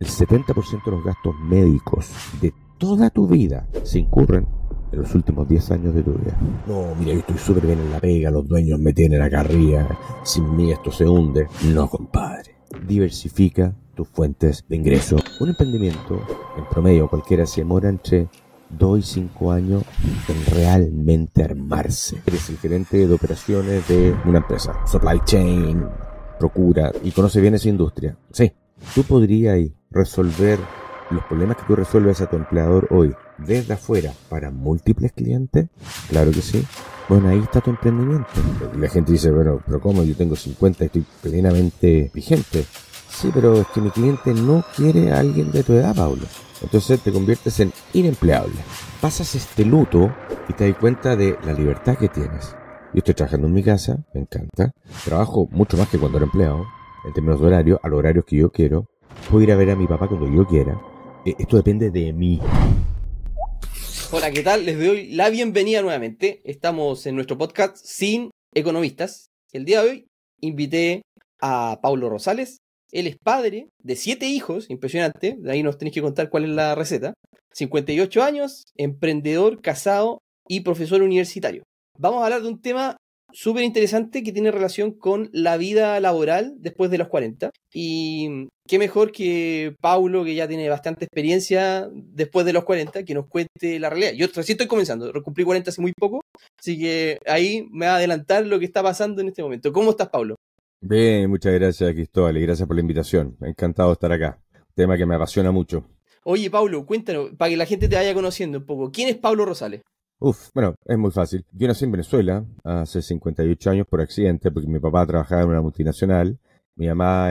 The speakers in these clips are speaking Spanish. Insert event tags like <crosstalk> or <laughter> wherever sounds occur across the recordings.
el 70% de los gastos médicos de toda tu vida se incurren en los últimos 10 años de tu vida. No, mira, yo estoy súper bien en la pega, los dueños me tienen acá arriba, sin mí esto se hunde. No, compadre. Diversifica tus fuentes de ingreso. Un emprendimiento, en promedio cualquiera, se demora entre 2 y 5 años en realmente armarse. Eres el gerente de operaciones de una empresa, supply chain, procura y conoce bien esa industria. Sí, tú podrías resolver los problemas que tú resuelves a tu empleador hoy desde afuera para múltiples clientes? Claro que sí. Bueno, ahí está tu emprendimiento. La gente dice, bueno, pero ¿cómo? Yo tengo 50 y estoy plenamente vigente. Sí, pero es que mi cliente no quiere a alguien de tu edad, Pablo. Entonces te conviertes en inempleable. Pasas este luto y te das cuenta de la libertad que tienes. Yo estoy trabajando en mi casa, me encanta. Trabajo mucho más que cuando era empleado, en términos de horario, a los horarios que yo quiero. Puedo ir a ver a mi papá cuando yo quiera. Eh, esto depende de mí. Hola, ¿qué tal? Les doy la bienvenida nuevamente. Estamos en nuestro podcast Sin Economistas. El día de hoy invité a Paulo Rosales. Él es padre de siete hijos, impresionante. De ahí nos tenéis que contar cuál es la receta. 58 años, emprendedor, casado y profesor universitario. Vamos a hablar de un tema súper interesante que tiene relación con la vida laboral después de los 40. Y qué mejor que Paulo, que ya tiene bastante experiencia después de los 40, que nos cuente la realidad. Yo recién estoy comenzando, cumplí 40 hace muy poco, así que ahí me va a adelantar lo que está pasando en este momento. ¿Cómo estás, Paulo? Bien, muchas gracias, Cristóbal, y gracias por la invitación. Encantado de estar acá. Tema que me apasiona mucho. Oye, Paulo, cuéntanos, para que la gente te vaya conociendo un poco. ¿Quién es Paulo Rosales? Uf, bueno, es muy fácil. Yo nací en Venezuela hace 58 años por accidente, porque mi papá trabajaba en una multinacional. Mi mamá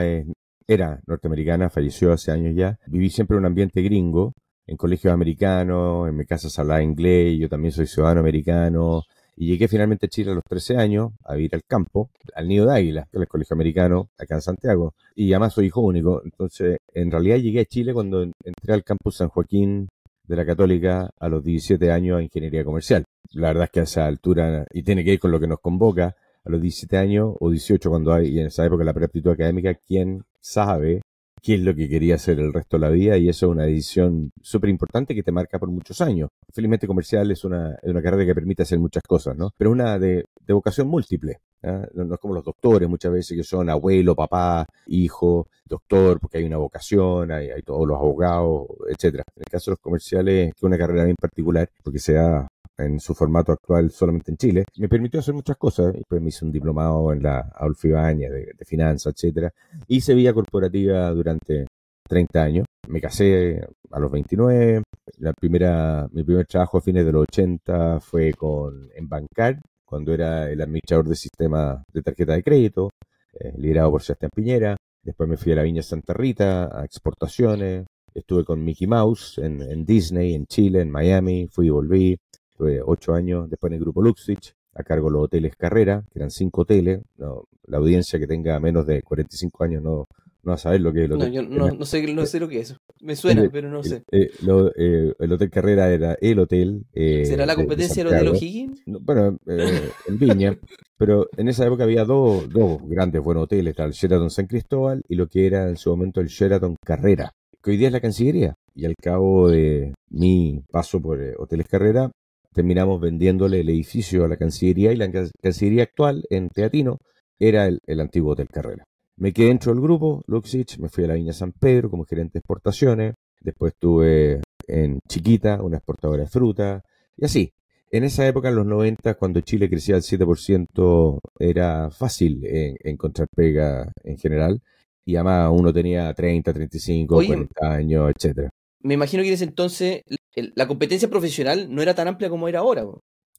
era norteamericana, falleció hace años ya. Viví siempre en un ambiente gringo, en colegios americanos, en mi casa se hablaba inglés, yo también soy ciudadano americano. Y llegué finalmente a Chile a los 13 años a vivir al campo, al Nido de Águila, que es el colegio americano acá en Santiago. Y además soy hijo único. Entonces, en realidad llegué a Chile cuando entré al campus San Joaquín de la Católica a los 17 años a Ingeniería Comercial. La verdad es que a esa altura, y tiene que ir con lo que nos convoca, a los 17 años o 18 cuando hay, y en esa época la preaptitud académica, ¿quién sabe qué es lo que quería hacer el resto de la vida? Y eso es una decisión súper importante que te marca por muchos años. Felizmente comercial es una, es una carrera que permite hacer muchas cosas, ¿no? Pero una de, de vocación múltiple. No, es como los doctores muchas veces que son abuelo, papá, hijo, doctor, porque hay una vocación, hay, hay todos los abogados, etcétera. En el caso de los comerciales, que es una carrera bien particular, porque se da en su formato actual solamente en Chile, me permitió hacer muchas cosas. Después me hice un diplomado en la Adolfo de, de finanzas, etcétera. Hice vida corporativa durante 30 años. Me casé a los 29. La primera, mi primer trabajo a fines de los 80 fue con, en Bancar, cuando era el administrador del sistema de tarjeta de crédito, eh, liderado por Sebastián Piñera. Después me fui a la Viña Santa Rita, a exportaciones. Estuve con Mickey Mouse en, Disney, en Chile, en Miami. Fui y volví. Estuve ocho años después en el grupo Luxich, a cargo de los hoteles Carrera, que eran cinco hoteles. la audiencia que tenga menos de 45 años no, no a saber lo que es el hotel. No, yo no, sé, no sé lo que es eso. Me suena, pero no sé. Eh, eh, el Hotel Carrera era el hotel. Eh, ¿Será la competencia del Hotel O'Higgins? bueno, en Viña. <laughs> pero en esa época había dos, dos grandes buenos hoteles: el Sheraton San Cristóbal y lo que era en su momento el Sheraton Carrera, que hoy día es la Cancillería. Y al cabo de mi paso por Hoteles Carrera, terminamos vendiéndole el edificio a la Cancillería y la Cancillería actual en Teatino era el antiguo Hotel Carrera. Me quedé dentro del grupo, Luxich, me fui a la Viña San Pedro como gerente de exportaciones, después estuve en Chiquita, una exportadora de fruta, y así. En esa época, en los 90, cuando Chile crecía al 7%, era fácil encontrar pega en general, y además uno tenía 30, 35, 40 años, etcétera. Me imagino que en ese entonces la competencia profesional no era tan amplia como era ahora.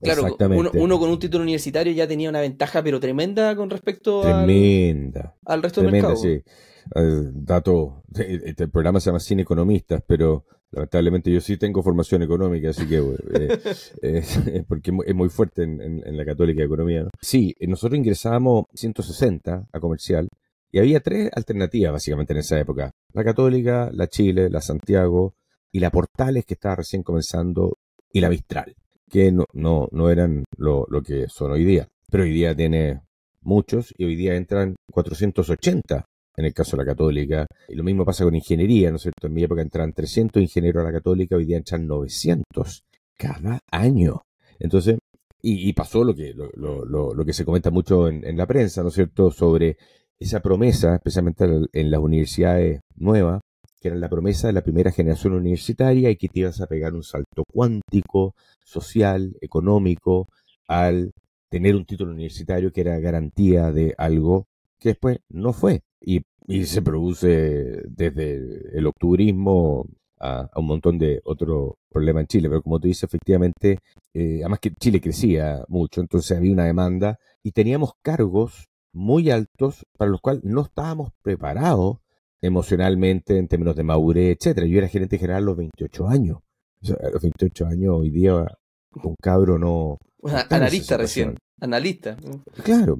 Claro, uno, con un título universitario ya tenía una ventaja, pero tremenda con respecto tremenda, al, resto del mercado. Sí. dato, este programa se llama Cine Economistas, pero lamentablemente yo sí tengo formación económica, así que eh, <laughs> eh, <laughs> porque es muy fuerte en, la católica de economía. ¿no? Sí, eh, nosotros ingresábamos 160 a comercial y había tres alternativas básicamente en esa época. La católica, la Chile, la Santiago y la Portales que estaba recién comenzando y la Mistral que no, no, no eran lo, lo, que son hoy día. Pero hoy día tiene muchos y hoy día entran 480 en el caso de la católica. Y lo mismo pasa con ingeniería, ¿no es cierto? En mi época entran 300 ingenieros a la católica, hoy día entran 900 cada año. Entonces, y, pasó lo que, lo, lo, lo, que se comenta mucho en, en, la prensa, ¿no es cierto?, sobre esa promesa, especialmente en las universidades nuevas, que era la promesa de la primera generación universitaria y que te ibas a pegar un salto cuántico, social, económico, al tener un título universitario que era garantía de algo que después no fue. Y, y se produce desde el octubrismo a, un montón de otros problemas en Chile. Pero como tú dices, efectivamente, eh, además que Chile crecía mucho, entonces había una demanda y teníamos cargos muy altos para los cuales no estábamos preparados emocionalmente en términos de madurez, etcétera. Yo era gerente general a los 28 años. a los 28 años hoy día un cabro no... analista recién, analista. Claro.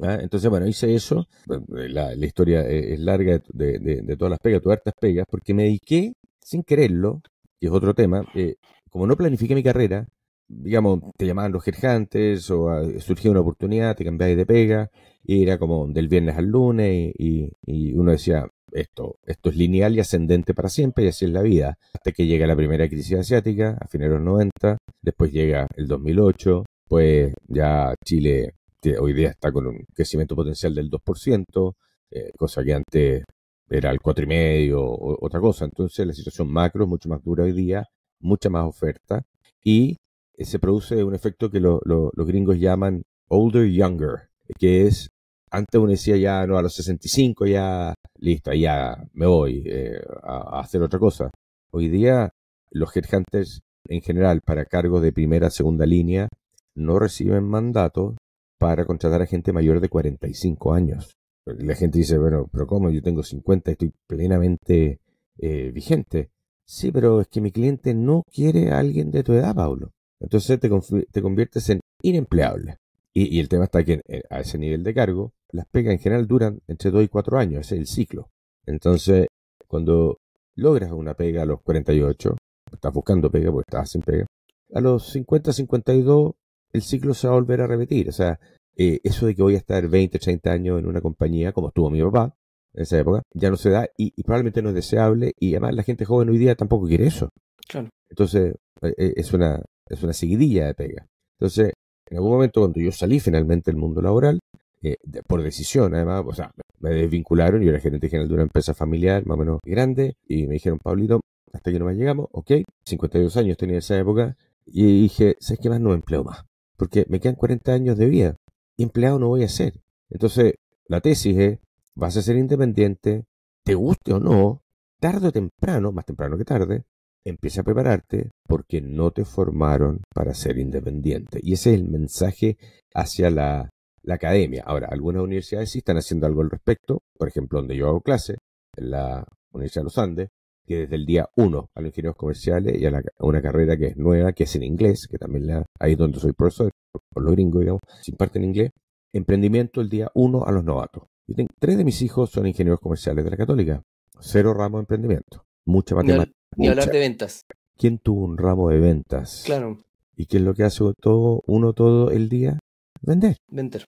Ah, entonces, bueno, hice eso. La, historia es larga de, de, todas las pegas, todas hartas pegas, porque me dediqué, sin quererlo, y es otro tema, eh, como no planifiqué mi carrera, digamos, te llamaban los gerjantes o ah, surgía una oportunidad, te cambiabas de pega, y era como del viernes al lunes y, y, uno decía, esto, esto es lineal y ascendente para siempre y así es la vida. Hasta que llega la primera crisis asiática a finales de los 90, después llega el 2008, pues ya Chile hoy día está con un crecimiento potencial del 2%, eh, cosa que antes era el 4,5% o otra cosa. Entonces la situación macro es mucho más dura hoy día, mucha más oferta y eh, se produce un efecto que los gringos llaman older younger, que es antes uno decía ya, no, a los 65 ya, listo, ya me voy eh, a, hacer otra cosa. Hoy día los headhunters en general para cargos de primera, segunda línea no reciben mandato para contratar a gente mayor de 45 años. La gente dice, bueno, pero ¿cómo? Yo tengo 50, estoy plenamente eh, vigente. Sí, pero es que mi cliente no quiere a alguien de tu edad, Pablo. Entonces te, te conviertes en inempleable. Y, el tema está que eh, a ese nivel de cargo, las pegas en general duran entre 2 y 4 años, ese es el ciclo. Entonces, cuando logras una pega a los 48, estás buscando pega porque estás sin pega, a los 50, 52, el ciclo se va a volver a repetir. O sea, eh, eso de que voy a estar 20, 30 años en una compañía, como estuvo mi papá en esa época, ya no se da y, probablemente no es deseable y además la gente joven hoy día tampoco quiere eso. Claro. Entonces, eh, es, una, es una seguidilla de pega. Entonces, en algún momento, cuando yo salí finalmente del mundo laboral, eh, por decisión, además, o sea, me desvincularon, yo era gerente general de una empresa familiar más o menos grande, y me dijeron, Pablito, hasta aquí no más llegamos, ok, 52 años tenía en esa época, y dije, ¿sabes qué más? No empleo más, porque me quedan 40 años de vida, empleado no voy a ser. Entonces, la tesis es, vas a ser independiente, te guste o no, tarde o temprano, más temprano que tarde, empieza a prepararte porque no te formaron para ser independiente. Y ese es el mensaje hacia la, academia. Ahora, algunas universidades sí están haciendo algo al respecto. Por ejemplo, donde yo hago clase, en la Universidad de los Andes, que desde el día 1 a los ingenieros comerciales y a, una carrera que es nueva, que es en inglés, que también la, ahí es donde soy profesor, por los gringos, digamos, sin parte en inglés, emprendimiento el día 1 a los novatos. Yo tengo, tres de mis hijos son ingenieros comerciales de la Católica, cero ramo de emprendimiento, mucha matemática. Ni hablar de ventas. ¿Quién tuvo un ramo de ventas? Claro. ¿Y qué es lo que hace todo, uno todo el día? Vender. Vender,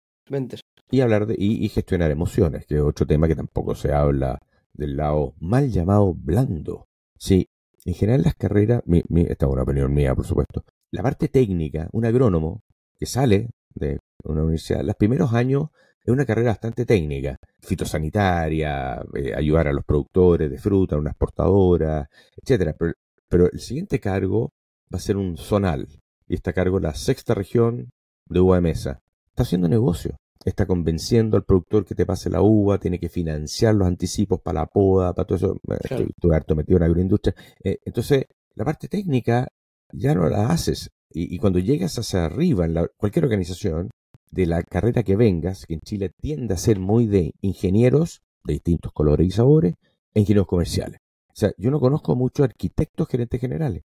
Y hablar de, y, gestionar emociones, que es otro tema que tampoco se habla del lado mal llamado blando. Sí, en general las carreras, esta es una opinión mía, por supuesto, la parte técnica, un agrónomo que sale de una universidad, los primeros años es una carrera bastante técnica, fitosanitaria, eh, ayudar a los productores de fruta, una exportadora, etcétera. Pero, el siguiente cargo va a ser un zonal, y está a cargo la sexta región de uva de mesa. Está haciendo negocio, está convenciendo al productor que te pase la uva, tiene que financiar los anticipos para la poda, para todo eso. Claro. Estoy, harto metido en la agroindustria. Eh, entonces, la parte técnica ya no la haces. Y, cuando llegas hacia arriba en cualquier organización, de la carrera que vengas, que en Chile tiende a ser muy de ingenieros de distintos colores y sabores, e ingenieros comerciales. O sea, yo no conozco muchos arquitectos gerentes generales.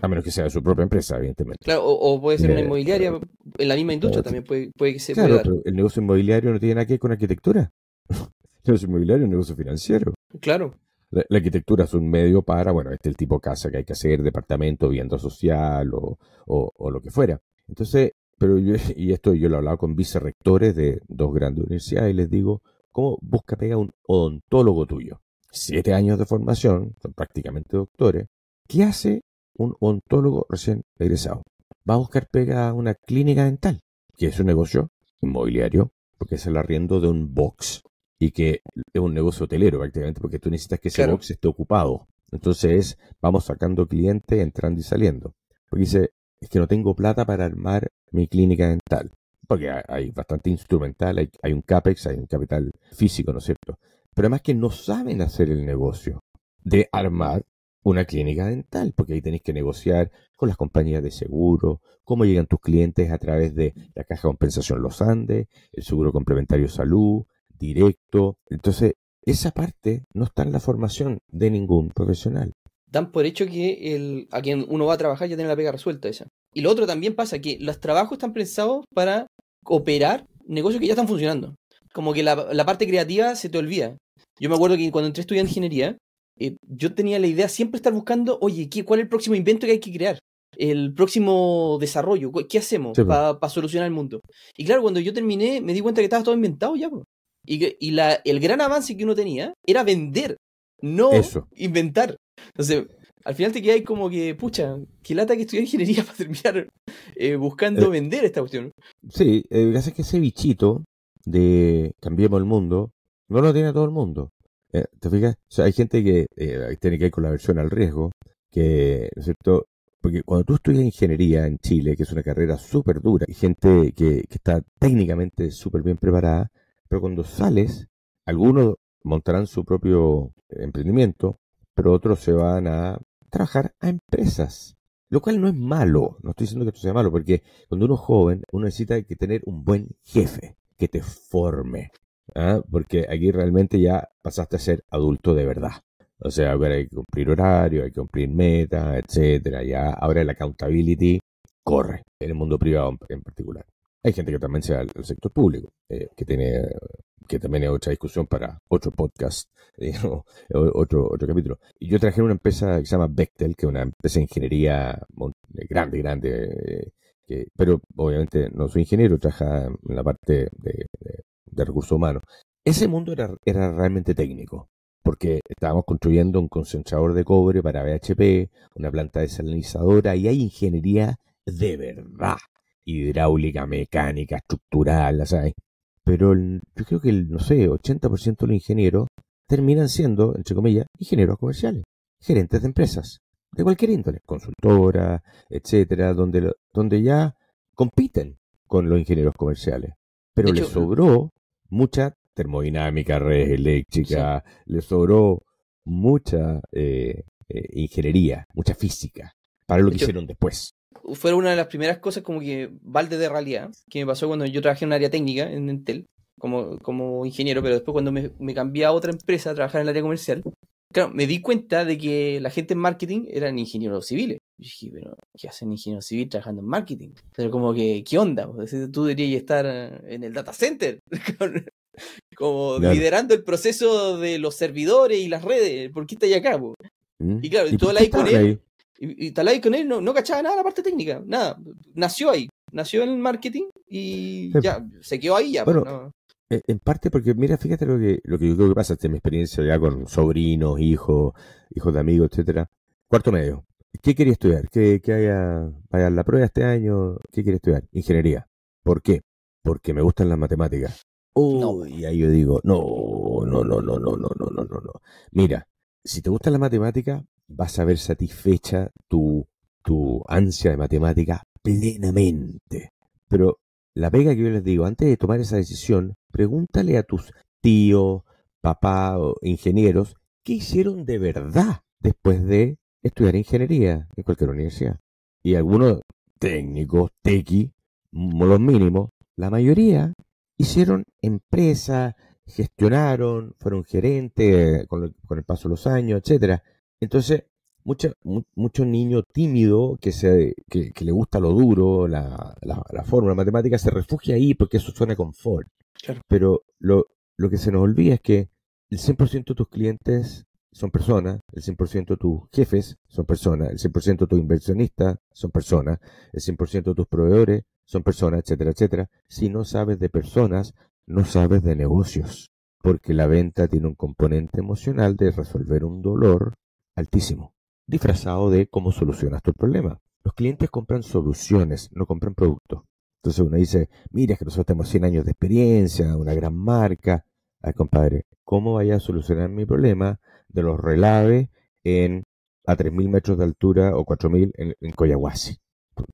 A menos que sea de su propia empresa, evidentemente. Claro, o, puede ser una inmobiliaria, en la misma industria también puede, puede que se claro, Pero el negocio inmobiliario no tiene nada que ver con arquitectura. <laughs> el negocio inmobiliario es un negocio financiero. Claro. La, arquitectura es un medio para, bueno, este es el tipo de casa que hay que hacer, departamento, vivienda social o, o, o lo que fuera. Entonces, pero yo, <laughs> y esto yo lo he hablado con vicerrectores de dos grandes universidades y les digo, ¿Cómo busca pega un odontólogo tuyo? Siete años de formación, son prácticamente doctores. ¿Qué hace un odontólogo recién egresado? Va a buscar pega a una clínica dental, que es un negocio inmobiliario, porque es el arriendo de un box y que es un negocio hotelero prácticamente, porque tú necesitas que ese box esté ocupado. Entonces vamos sacando clientes, entrando y saliendo. Porque dice, es que no tengo plata para armar mi clínica dental. Porque hay, bastante instrumental, hay, hay, un CAPEX, hay un capital físico, ¿no es cierto? Pero además que no saben hacer el negocio de armar una clínica dental, porque ahí tenéis que negociar con las compañías de seguro, cómo llegan tus clientes a través de la caja de compensación Los Andes, el seguro complementario salud, directo. Entonces, esa parte no está en la formación de ningún profesional. Dan por hecho que el, a quien uno va a trabajar ya tiene la pega resuelta esa. Y lo otro también pasa, que los trabajos están pensados para operar negocios que ya están funcionando. Como que la, parte creativa se te olvida. Yo me acuerdo que cuando entré a estudiar ingeniería, eh, yo tenía la idea siempre estar buscando, oye, ¿qué, ¿cuál es el próximo invento que hay que crear? El próximo desarrollo, ¿qué hacemos para solucionar el mundo? Y claro, cuando yo terminé, me di cuenta que estaba todo inventado ya. Y, la, el gran avance que uno tenía era vender, no inventar. Entonces, al final te quedas como que, pucha, qué lata que estudié ingeniería <laughs> para terminar eh, buscando eh, vender esta cuestión. Sí, gracias que ese bichito de cambiemos el mundo no lo tiene todo el mundo. Eh, ¿Te fijas? O sea, hay gente que tiene que ir con la versión al riesgo, que, ¿no es cierto? Porque cuando tú estudias ingeniería en Chile, que es una carrera súper dura, hay gente que, está técnicamente súper bien preparada, pero cuando sales, algunos montarán su propio emprendimiento, pero otros se van a trabajar a empresas. Lo cual no es malo, no estoy diciendo que esto sea malo, porque cuando uno es joven, uno necesita que tener un buen jefe que te forme. ¿Ah? Porque aquí realmente ya pasaste a ser adulto de verdad. O sea, ahora hay que cumplir horario, hay que cumplir metas, etcétera. Ya ahora el accountability corre en el mundo privado en particular. Hay gente que también sea del sector público, eh, que tiene que también es otra discusión para otro podcast, <laughs> otro, otro capítulo. Y yo trabajé en una empresa que se llama Bechtel, que es una empresa de ingeniería grande, grande, que, pero obviamente no soy ingeniero, trabaja en la parte de, recursos humanos. Ese mundo era, era realmente técnico, porque estábamos construyendo un concentrador de cobre para BHP, una planta desalinizadora, y hay ingeniería de verdad hidráulica, mecánica, estructural, ¿sabes? Pero yo creo que el, no sé, 80% de los ingenieros terminan siendo, entre comillas, ingenieros comerciales, gerentes de empresas, de cualquier índole, consultora, etcétera, donde, donde ya compiten con los ingenieros comerciales. Pero les sobró mucha termodinámica, redes eléctricas, les sobró mucha eh, eh, ingeniería, mucha física, para lo que hicieron después fue una de las primeras cosas como que balde de realidad que me pasó cuando yo trabajé en un área técnica en Entel como, como ingeniero, pero después cuando me, me cambié a otra empresa a trabajar en el área comercial, claro, me di cuenta de que la gente en marketing eran ingenieros civiles. Y dije, pero ¿qué hacen ingenieros civiles trabajando en marketing? Pero como que, ¿qué onda? Tú deberías estar en el data center, <laughs> como liderando el proceso de los servidores y las redes. ¿Por qué estás acá? Mm. Y claro, ¿Y tú hablas con él. Y, y Talay con él no, no cachaba nada la parte técnica, nada. Nació ahí, nació en el marketing y ya, se quedó ahí ya. Pues, bueno, en parte porque, mira, fíjate lo que, lo que yo creo que pasa, esta mi experiencia ya con sobrinos, hijos, hijos de amigos, etcétera. Cuarto medio. ¿Qué quería estudiar? ¿Qué, qué haya, vaya la prueba este año? ¿Qué quiere estudiar? Ingeniería. ¿Por qué? Porque me gustan las matemáticas. Oh, y ahí yo digo, no, no, no, no, no, no, no, no, no. Mira, si te gustan las matemáticas, vas a ver satisfecha tu, tu ansia de matemática plenamente. Pero la pega que yo les digo, antes de tomar esa decisión, pregúntale a tus tíos, papá o ingenieros, ¿qué hicieron de verdad después de estudiar ingeniería en cualquier universidad? Y algunos técnicos, tequi, los mínimos, la mayoría hicieron empresa, gestionaron, fueron gerentes con con el paso de los años, etcétera. Entonces, mucha, mucho niño tímido que, se, que, le gusta lo duro, la, la, la, fórmula matemática, se refugia ahí porque eso suena confort. Pero lo, lo que se nos olvida es que el 100% de tus clientes son personas, el 100% de tus jefes son personas, el 100% de tus inversionistas son personas, el 100% de tus proveedores son personas, etcétera, etcétera. Si no sabes de personas, no sabes de negocios. porque la venta tiene un componente emocional de resolver un dolor altísimo, disfrazado de cómo solucionas tu problema. Los clientes compran soluciones, no compran productos. Entonces uno dice, mira que nosotros tenemos 100 años de experiencia, una gran marca. Ay, compadre, ¿cómo vaya a solucionar mi problema de los relaves en a 3.000 metros de altura o 4.000 en, en Coyahuasi?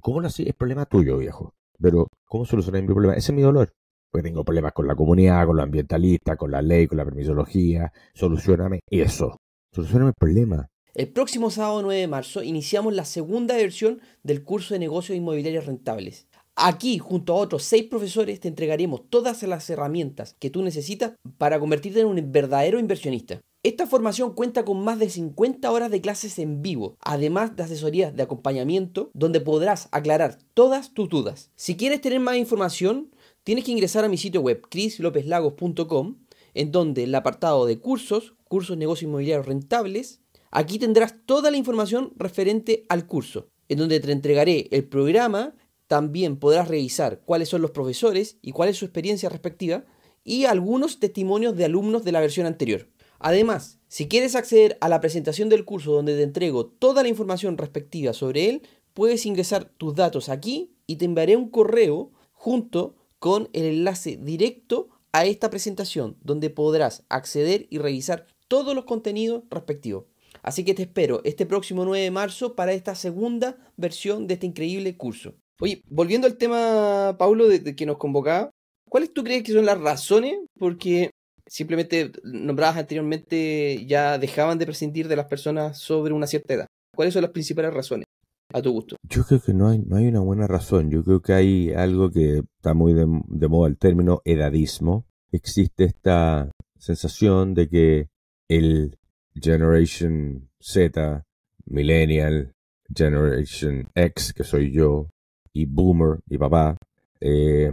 ¿Cómo lo Es problema tuyo, viejo. Pero, ¿cómo solucionar mi problema? Ese es mi dolor. Porque tengo problemas con la comunidad, con los ambientalistas, con la ley, con la permisología. Solucioname eso. Solucioname el problema. El próximo sábado 9 de marzo iniciamos la segunda versión del curso de negocios inmobiliarios rentables. Aquí, junto a otros seis profesores, te entregaremos todas las herramientas que tú necesitas para convertirte en un verdadero inversionista. Esta formación cuenta con más de 50 horas de clases en vivo, además de asesorías de acompañamiento, donde podrás aclarar todas tus dudas. Si quieres tener más información, tienes que ingresar a mi sitio web chrislopeslagos.com, en donde el apartado de cursos, cursos negocios inmobiliarios rentables, aquí tendrás toda la información referente al curso, en donde te entregaré el programa también podrás revisar cuáles son los profesores y cuál es su experiencia respectiva y algunos testimonios de alumnos de la versión anterior. Además, si quieres acceder a la presentación del curso donde te entrego toda la información respectiva sobre él, puedes ingresar tus datos aquí y te enviaré un correo junto con el enlace directo a esta presentación donde podrás acceder y revisar todos los contenidos respectivos. Así que te espero este próximo 9 de marzo para esta segunda versión de este increíble curso. Oye, volviendo al tema, Paulo, de, que nos convocaba, ¿cuáles tú crees que son las razones? Porque simplemente nombradas anteriormente ya dejaban de prescindir de las personas sobre una cierta edad. ¿Cuáles son las principales razones? A tu gusto. Yo creo que no hay, no hay una buena razón. Yo creo que hay algo que está muy de, de moda, el término edadismo. Existe esta sensación de que el Generation Z, Millennial, Generation X, que soy yo, y Boomer, y papá, eh,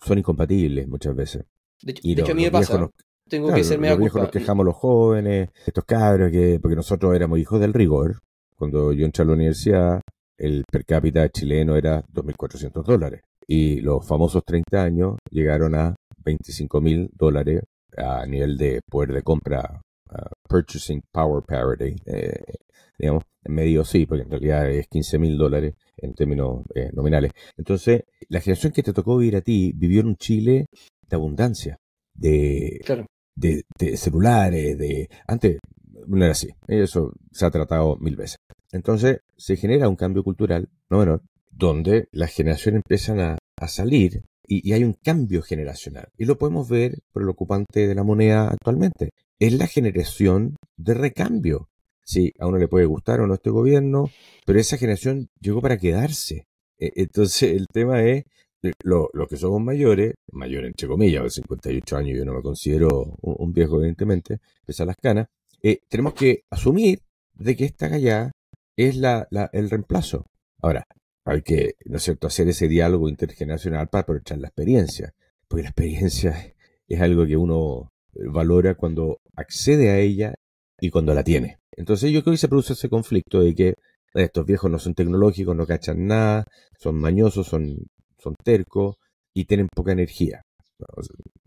son incompatibles muchas veces. De hecho, a mí me pasa. tengo que ser Los viejos nos quejamos los jóvenes, estos cabros, que, porque nosotros éramos hijos del rigor. Cuando yo entré a la universidad, el per cápita chileno era 2.400 dólares. Y los famosos 30 años llegaron a 25.000 dólares a nivel de poder de compra, purchasing power parity, eh, digamos, en medio sí, porque en realidad es 15 mil dólares en términos eh, nominales. Entonces, la generación que te tocó vivir a ti vivió en un Chile de abundancia, de, de, celulares, de... Antes no era así, eso se ha tratado mil veces. Entonces, se genera un cambio cultural, no menor, donde las generaciones empiezan a, salir y, y, hay un cambio generacional. Y lo podemos ver por el ocupante de la moneda actualmente. Es la generación de recambio. Sí, a uno le puede gustar o no este gobierno, pero esa generación llegó para quedarse. E, entonces el tema es, eh, los lo que somos mayores, mayores entre comillas, de 58 años, yo no me considero un, viejo evidentemente, pese a las canas, eh, tenemos que asumir de que esta gallada es la, la, el reemplazo. Ahora, hay que, ¿no es cierto?, hacer ese diálogo intergeneracional para aprovechar la experiencia, porque la experiencia <laughs> es algo que uno valora cuando accede a ella y cuando la tiene. Entonces yo creo que se produce ese conflicto de que estos viejos no son tecnológicos, no cachan nada, son mañosos, son, son tercos y tienen poca energía.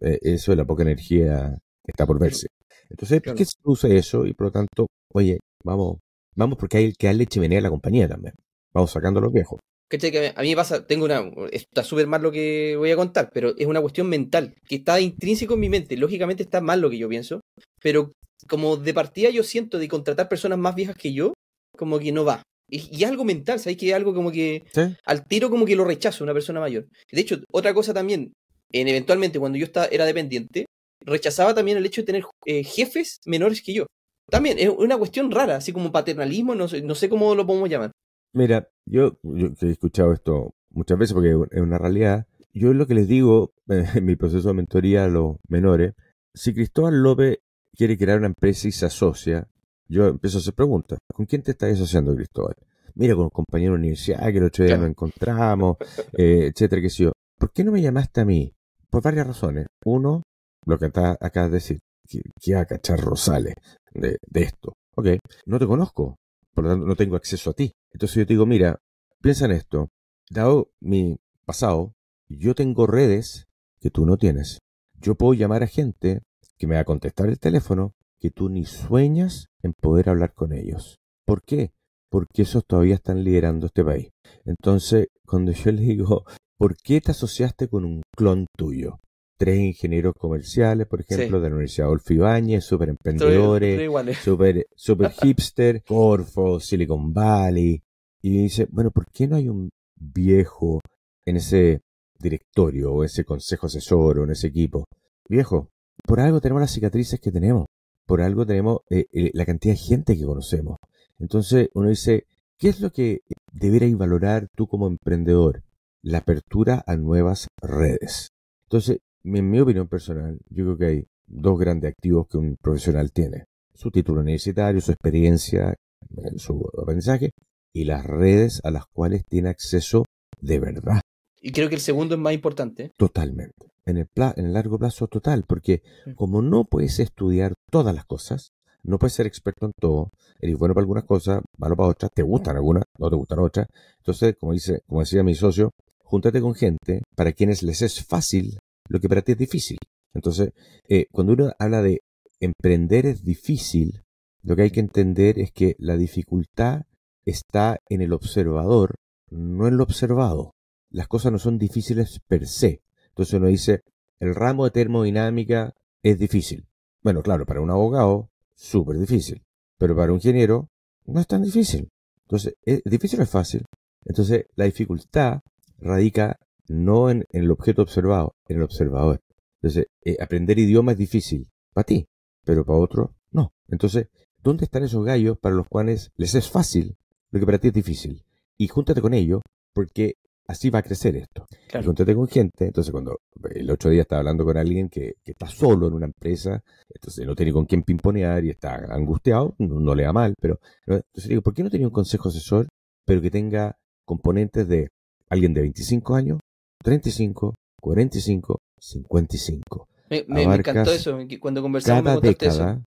Eh, eso de la poca energía está por verse. Entonces, ¿por qué se produce eso? Y por lo tanto, oye, vamos, vamos porque hay que darle chimenea a la compañía también. Vamos sacando a los viejos. Que a mí me pasa, tengo una, está súper mal lo que voy a contar, pero es una cuestión mental, que está intrínseco en mi mente. Lógicamente está mal lo que yo pienso, pero como de partida yo siento de contratar personas más viejas que yo, como que no va. Y, y algo mental, ¿sabes? Que es algo como que al tiro como que lo rechazo una persona mayor. De hecho, otra cosa también, en eventualmente cuando yo estaba, era dependiente, rechazaba también el hecho de tener eh, jefes menores que yo. También es una cuestión rara, así como paternalismo, no sé, no sé cómo lo podemos llamar. Mira, yo, yo he escuchado esto muchas veces porque es una realidad. Yo lo que les digo <laughs> en mi proceso de mentoría a los menores, si Cristóbal López quiere crear una empresa y se asocia, yo empiezo a hacer preguntas. ¿Con quién te estás asociando, Cristóbal? Mira, con un compañero de universidad que el otro día nos encontramos, eh, etcétera, qué sé yo. ¿Por qué no me llamaste a mí? Por varias razones. Uno, lo que acá acabas de decir, que, que a cachar Rosales de, de esto. Ok, no te conozco, por lo tanto no tengo acceso a ti. Entonces yo te digo, mira, piensa en esto. Dado mi pasado, yo tengo redes que tú no tienes. Yo puedo llamar a gente que me va a contestar el teléfono que tú ni sueñas en poder hablar con ellos. ¿Por qué? Porque esos todavía están liderando este país. Entonces, cuando yo le digo, ¿por qué te asociaste con un clon tuyo? Tres ingenieros comerciales, por ejemplo, de la Universidad Adolfo Ibáñez, súper emprendedores, súper super <laughs> hipster, Corfo, Silicon Valley. Y dice, bueno, ¿por qué no hay un viejo en ese directorio o ese consejo asesor o en ese equipo? Viejo, por algo tenemos las cicatrices que tenemos, por algo tenemos eh, eh, la cantidad de gente que conocemos. Entonces uno dice, ¿qué es lo que deberías valorar tú como emprendedor? La apertura a nuevas redes. Entonces, en mi opinión personal, yo creo que hay dos grandes activos que un profesional tiene. Su título universitario, su experiencia, eh, su aprendizaje y las redes a las cuales tiene acceso de verdad. Y creo que el segundo es más importante. Totalmente. En el, en el largo plazo total, porque como no puedes estudiar todas las cosas, no puedes ser experto en todo, eres bueno para algunas cosas, malo para otras, te gustan algunas, no te gustan otras. Entonces, como dice, como decía mi socio, júntate con gente para quienes les es fácil lo que para ti es difícil. Entonces, eh, cuando uno habla de emprender es difícil, lo que hay que entender es que la dificultad está en el observador, no en lo observado. Las cosas no son difíciles per se. Entonces uno dice, el ramo de termodinámica es difícil. Bueno, claro, para un abogado, súper difícil. Pero para un ingeniero, no es tan difícil. Entonces, es difícil o es fácil. Entonces, la dificultad radica no en, el objeto observado, en el observador. Entonces, eh, aprender idioma es difícil para ti, pero para otro no. Entonces, ¿dónde están esos gallos para los cuales les es fácil lo que para ti es difícil? Y júntate con ellos, porque así va a crecer esto. Y júntate con gente. Entonces, cuando el otro día estaba hablando con alguien que, está solo en una empresa, entonces no tiene con quién pimponear y está angustiado, no, le da mal, pero entonces digo, ¿por qué no tenía un consejo asesor, pero que tenga componentes de alguien de 25 años, 35, 45, 55. Me, me, encantó eso, cuando conversamos cada década,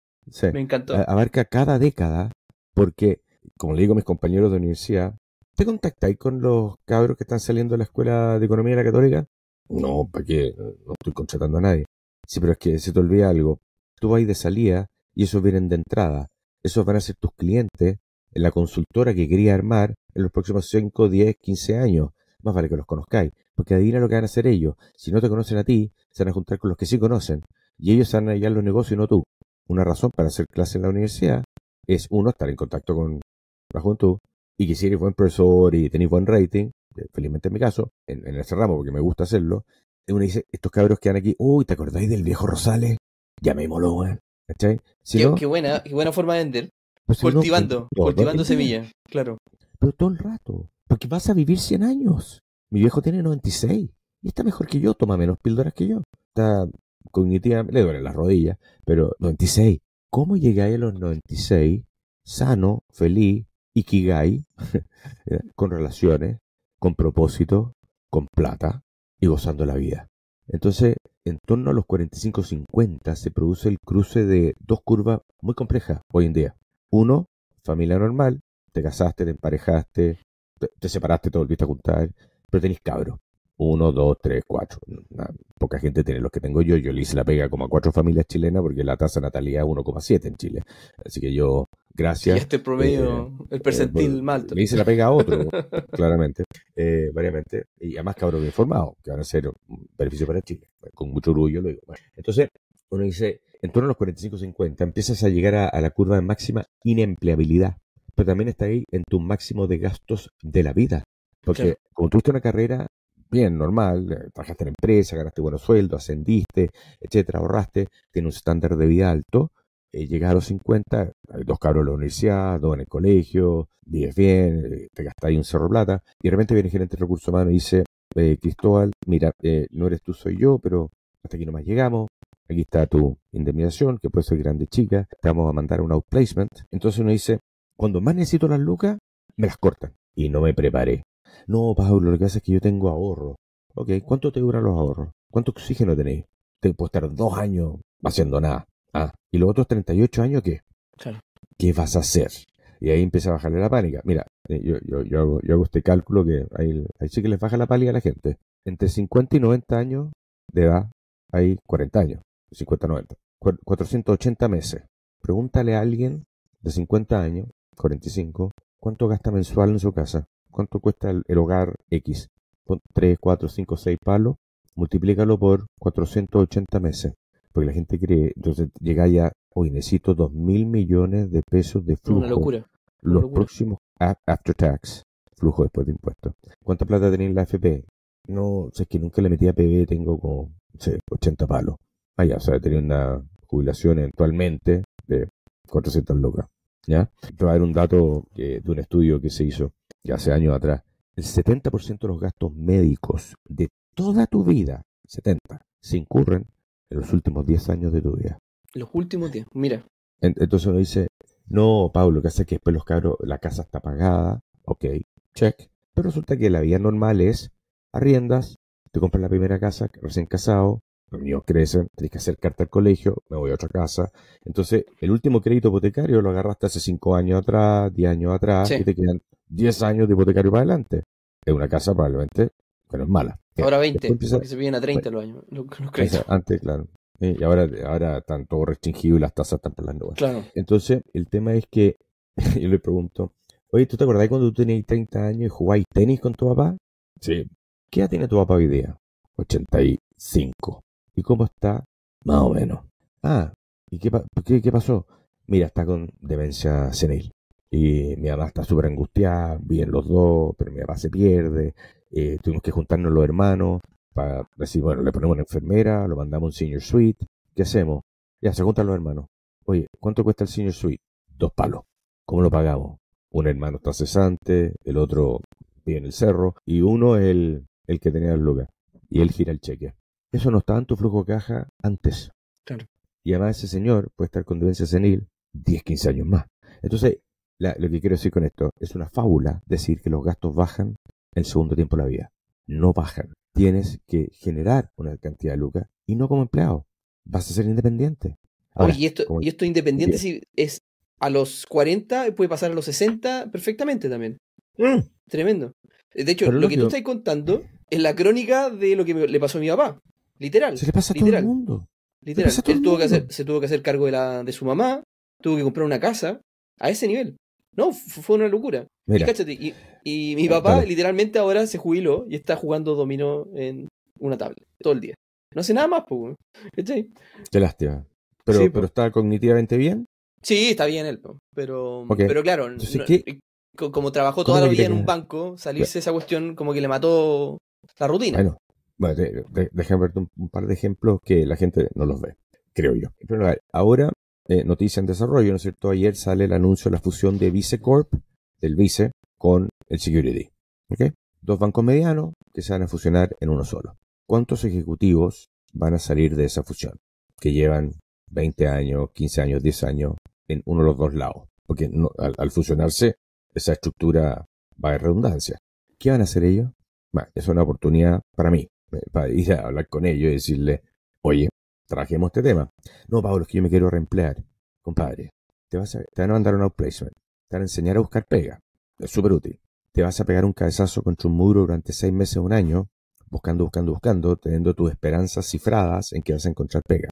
me encantó. Abarca cada década, porque, como le digo a mis compañeros de universidad, ¿te contactáis con los cabros que están saliendo de la Escuela de Economía de la Católica? No, ¿para qué? No estoy contratando a nadie. Sí, pero es que se te olvida algo. Tú vas de salida y esos vienen de entrada. Esos van a ser tus clientes en la consultora que quería armar en los próximos 5, 10, 15 años más vale que los conozcáis, porque adivina lo que van a hacer ellos. Si no te conocen a ti, se van a juntar con los que sí conocen, y ellos van a hallar los negocios y no tú. Una razón para hacer clase en la universidad es, uno, estar en contacto con la juventud, y que si eres buen profesor y tenéis buen rating, eh, felizmente en mi caso, en, en ese ramo, porque me gusta hacerlo, uno dice, estos cabros que aquí, uy, ¿te acordáis del viejo Rosales? Llamémoslo, weón. ¿Cachai? qué, buena, qué buena forma de vender. Pues cultivando, cultivando semillas, claro. Pero todo el rato. Porque vas a vivir 100 años. Mi viejo tiene 96 y está mejor que yo, toma menos píldoras que yo. Está cognitiva, le duele las rodillas, pero 96. ¿Cómo llegáis a los 96 sano, feliz, ikigai, <laughs> con relaciones, con propósito, con plata y gozando la vida? Entonces, en torno a los 45-50 se produce el cruce de dos curvas muy complejas hoy en día. Uno, familia normal, te casaste, te emparejaste, te, separaste, te volviste a juntar, pero tenéis cabros. Uno, dos, tres, cuatro. poca gente tiene los que tengo yo. Yo le hice la pega como a cuatro familias chilenas porque la tasa natalidad es 1,7 en Chile. Así que yo, gracias. Y este promedio, eh, el percentil eh, mal. Le hice la pega a otro, <laughs> claramente, eh, variamente. Y además cabros bien formados, que van a ser un beneficio para Chile. Con mucho orgullo lo digo. entonces, uno dice, en torno a los 45-50 empiezas a llegar a la curva de máxima inempleabilidad pero también está ahí en tu máximo de gastos de la vida. Porque como tuviste una carrera bien, normal, eh, trabajaste en empresa, ganaste buenos sueldos, ascendiste, etcétera, ahorraste, tienes un estándar de vida alto, eh, llegas a los 50, hay dos cabros en la universidad, dos en el colegio, vives bien, eh, te gastas ahí un cerro plata, y de repente viene el gerente de recursos humanos y dice, Cristóbal, mira, no eres tú, soy yo, pero hasta aquí nomás llegamos, aquí está tu indemnización, que puede ser grande chica, te vamos a mandar un outplacement. Entonces uno dice, cuando más necesito las lucas, me las cortan. Y no me preparé. No, Pablo, lo que pasa es que yo tengo ahorro. Ok, ¿cuánto te duran los ahorros? ¿Cuánto oxígeno tenéis? Te puedo estar dos años haciendo nada. Ah, ¿y los otros 38 años qué? Claro. ¿Qué vas a hacer? Y ahí empieza a bajarle la pánica. Mira, eh, yo, yo, yo, hago, yo hago este cálculo que ahí, ahí sí que les baja la pánica a la gente. Entre 50 y 90 años de edad hay 40 años. 50 90. 480 meses. Pregúntale a alguien de 50 años, 45, cuánto gasta mensual en su casa. ¿Cuánto cuesta el, hogar X? Pon 3, 4, 5, 6 palos, multiplícalo por 480 meses. Porque la gente cree, entonces llega ya, hoy necesito 2 mil millones de pesos de flujo. Una locura. Los próximos after tax, flujo después de impuestos. ¿Cuánta plata tenéis en la FP? No, sé, es que nunca le metí a PB, tengo como, sé, 80 palos. Ah, ya, o sea, tenía una jubilación eventualmente de 400 locas. ¿Ya? Te voy a dar un dato de un estudio que se hizo ya hace años atrás. El 70% de los gastos médicos de toda tu vida, 70, se incurren en los últimos 10 años de tu vida. Los últimos 10, mira. Entonces uno dice, no, Pablo, que hace que después los cabros, la casa está pagada, ok, check. Pero resulta que la vida normal es arriendas, te compras la primera casa, recién casado, los niños crecen, tienes que acercarte al colegio, me voy a otra casa. Entonces, el último crédito hipotecario lo agarraste hace 5 años atrás, 10 años atrás, y te quedan 10 años de hipotecario para adelante. Es una casa probablemente que no es mala. Ahora 20, porque se vienen a 30 los años, Antes, claro. Y ahora, ahora están todos restringidos y las tasas están pelando. Claro. Entonces, el tema es que <laughs> yo le pregunto, oye, ¿tú te acordás cuando tú tenías 30 años y jugabas tenis con tu papá? Sí. ¿Qué edad tiene tu papá hoy día? 85. ¿Y cómo está? Más o menos. Ah, ¿y qué, qué, pasó? Mira, está con demencia senil. Y mi mamá está súper angustiada, bien los dos, pero mi papá se pierde. Eh, tuvimos que juntarnos los hermanos para decir, bueno, le ponemos una enfermera, lo mandamos a un senior suite. ¿Qué hacemos? Ya, se juntan los hermanos. Oye, ¿cuánto cuesta el senior suite? Dos palos. ¿Cómo lo pagamos? Un hermano está cesante, el otro vive en el cerro, y uno el, el que tenía el lugar. Y él gira el cheque. Eso no estaba en tu flujo de caja antes. Claro. Y además ese señor puede estar con demencia senil 10, 15 años más. Entonces, lo que quiero decir con esto es una fábula decir que los gastos bajan en el segundo tiempo de la vida. No bajan. Tienes que generar una cantidad de lucas y no como empleado. Vas a ser independiente. Oye, y esto, y esto independiente si es a los 40 puede pasar a los 60 perfectamente también. Mm. Tremendo. De hecho, lo, que tú estás contando es la crónica de lo que le pasó a mi papá. Literal. Se le pasa a todo el mundo. Literal. Él tuvo que hacer, se tuvo que hacer cargo de, la, de su mamá, tuvo que comprar una casa a ese nivel. No, fue una locura. Y, y, mi papá literalmente ahora se jubiló y está jugando dominó en una tablet todo el día. No hace nada más, pues. Qué lástima. Pero, pero está cognitivamente bien. Sí, está bien él, pero, pero claro, como trabajó toda la vida en un banco, salirse esa cuestión como que le mató la rutina. Bueno, bueno, déjame verte un, par de ejemplos que la gente no los ve, creo yo. ahora, eh, noticia en desarrollo, ¿no es cierto? Ayer sale el anuncio de la fusión de Vicecorp, del Vice, con el Security. ¿Ok? Dos bancos medianos que se van a fusionar en uno solo. ¿Cuántos ejecutivos van a salir de esa fusión? Que llevan 20 años, 15 años, 10 años en uno de los dos lados. Porque al, fusionarse, esa estructura va a redundancia. ¿Qué van a hacer ellos? Bueno, es una oportunidad para mí para ir a hablar con ellos y decirle, oye, trajemos este tema. No, Pablo, es que yo me quiero reemplear. Compadre, te, vas a, te van a mandar un outplacement, te van a enseñar a buscar pega. Es súper útil. Te vas a pegar un cabezazo contra un muro durante seis meses o un año, buscando, buscando, buscando, teniendo tus esperanzas cifradas en que vas a encontrar pega.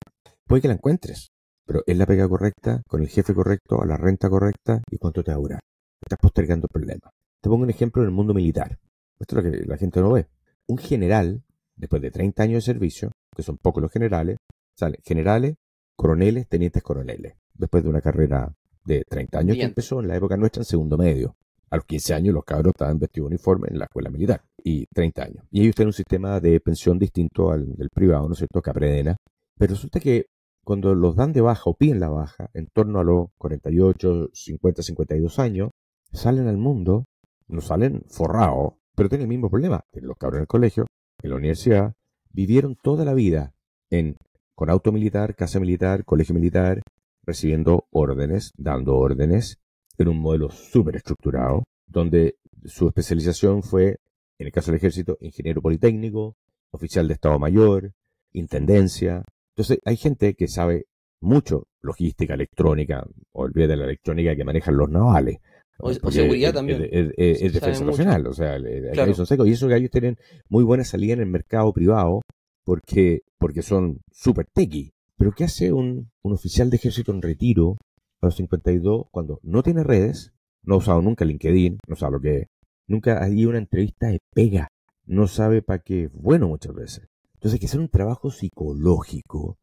Puede que la encuentres, pero es la pega correcta, con el jefe correcto, a la renta correcta y cuánto te va a durar. Estás postergando el problema. Te pongo un ejemplo en el mundo militar. Esto es lo que la gente no ve. Un general después de 30 años de servicio, que son pocos los generales, salen generales, coroneles, tenientes coroneles. Después de una carrera de 30 años que empezó en la época nuestra en segundo medio. A los 15 años los cabros estaban vestidos uniforme en la escuela militar. Y 30 años. Y ellos tienen un sistema de pensión distinto al del privado, ¿no es cierto? Capredena. Pero resulta que cuando los dan de baja o piden la baja, en torno a los 48, 50, 52 años, salen al mundo, no salen forrados, pero tienen el mismo problema. Tienen los cabros en el colegio, en la universidad, vivieron toda la vida en, con auto militar, casa militar, colegio militar, recibiendo órdenes, dando órdenes, en un modelo súper estructurado, donde su especialización fue, en el caso del ejército, ingeniero politécnico, oficial de Estado Mayor, intendencia. Entonces, hay gente que sabe mucho logística electrónica, olvídate la electrónica que manejan los navales, o, seguridad también. Es, defensa nacional, o sea, son secos. Y esos gallos tienen muy buena salida en el mercado privado porque, porque son súper tequi. Pero ¿qué hace un, un oficial de ejército en retiro a los 52 cuando no tiene redes, no ha usado nunca LinkedIn, no sabe lo que es, nunca ha ido una entrevista de pega, no sabe para qué es bueno muchas veces. Entonces hay que hacer un trabajo psicológico.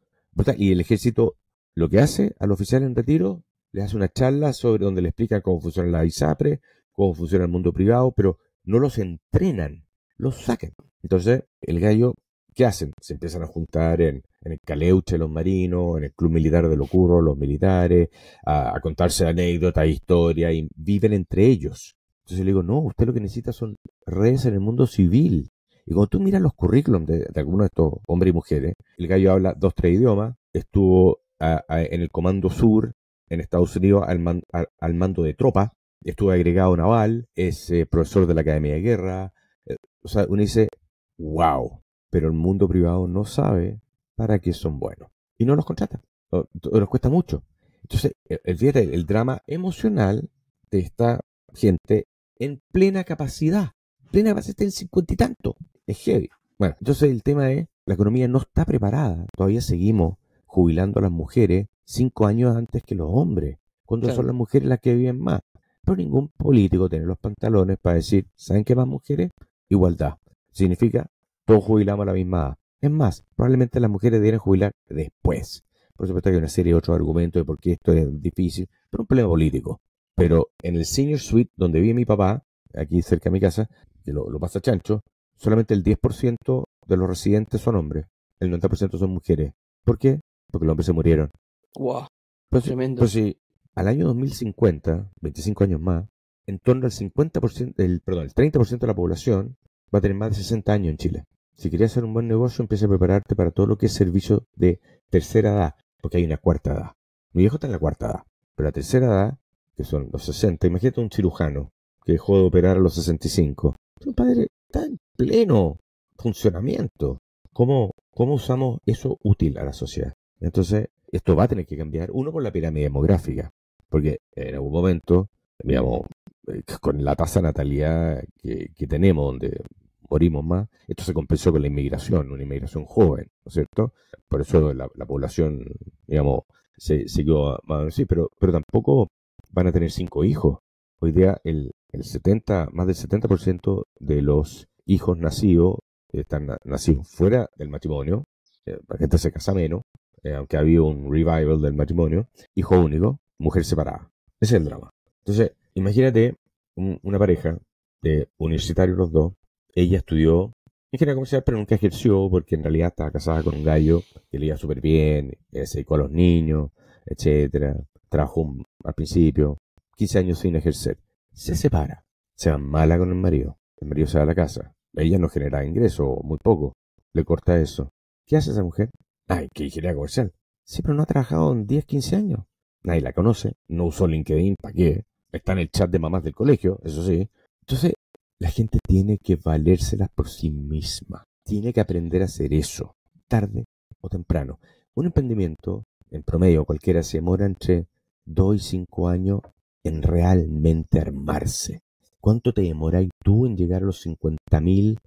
Y el ejército lo que hace al oficial en retiro, le hace una charla sobre donde le explica cómo funciona la ISAPRE, cómo funciona el mundo privado, pero no los entrenan, los sacan. Entonces el gallo, ¿qué hacen? Se empiezan a juntar en, el Caleuche los marinos, en el Club Militar de Locurro los militares, a, contarse anécdotas, historias, y viven entre ellos. Entonces le digo, no, usted lo que necesita son redes en el mundo civil. Y cuando tú miras los currículums de, algunos de estos hombres y mujeres, el gallo habla dos, tres idiomas, estuvo en el Comando Sur en Estados Unidos al, mando de tropa, estuvo agregado naval, es eh, profesor de la Academia de Guerra. Eh, o sea, uno dice, wow, pero el mundo privado no sabe para qué son buenos. Y no los contrata. nos cuesta mucho. Entonces, el, el, el drama emocional de esta gente en plena capacidad. Plena capacidad está en cincuenta y tanto. Es heavy. Bueno, entonces el tema es, la economía no está preparada. Todavía seguimos jubilando a las mujeres cinco años antes que los hombres, cuando son las mujeres las que viven más. Pero ningún político tiene los pantalones para decir, ¿saben qué más mujeres? Igualdad. Significa, todos jubilamos a la misma edad. Es más, probablemente las mujeres deben jubilar después. Por supuesto que hay una serie de otros argumentos de por qué esto es difícil, pero un problema político. Pero en el senior suite donde vive mi papá, aquí cerca de mi casa, que lo, pasa chancho, solamente el 10% de los residentes son hombres, el 90% son mujeres. ¿Por qué? Porque los hombres se murieron. ¡Wow! Pues, Tremendo. Pues si al año 2050, 25 años más, en torno al 50%, el, perdón, el 30% de la población va a tener más de 60 años en Chile. Si querías hacer un buen negocio, empieza a prepararte para todo lo que es servicio de tercera edad, porque hay una cuarta edad. Mi viejo está en la cuarta edad, pero la tercera edad que son los 60. Imagínate un cirujano que dejó de operar a los 65. Tu padre está en pleno funcionamiento. ¿Cómo, ¿Cómo usamos eso útil a la sociedad? Entonces, esto va a tener que cambiar. Uno por la pirámide demográfica, porque en algún momento, digamos, eh, con la tasa de natalidad que, tenemos, donde morimos más, esto se compensó con la inmigración, una inmigración joven, ¿no es cierto? Por eso la, población, digamos, se siguió más sí, pero, pero tampoco van a tener cinco hijos. Hoy día el, el 70, más del 70% de los hijos nacidos están nacidos fuera del matrimonio. Eh, la gente se casa menos, eh, aunque ha habido un revival del matrimonio. Hijo único, mujer separada. Ese es el drama. Entonces, imagínate una pareja de universitarios los dos. Ella estudió ingeniería comercial, pero nunca ejerció porque en realidad estaba casada con un gallo que le iba súper bien, eh, se dedicó a los niños, etcétera trabajó al principio, 15 años sin ejercer. Se separa, se va mala con el marido. El marido se va a la casa. Ella no genera ingreso, muy poco. Le corta eso. ¿Qué hace esa mujer? Ay, que ingeniería comercial. Sí, pero no ha trabajado en 10, 15 años. Nadie la conoce. No usó LinkedIn. ¿Para qué? Está en el chat de mamás del colegio, eso sí. Entonces, la gente tiene que valérselas por sí misma. Tiene que aprender a hacer eso, tarde o temprano. Un emprendimiento, en promedio cualquiera, se demora entre dos y cinco años en realmente armarse. ¿Cuánto te demoráis tú en llegar a los 50.000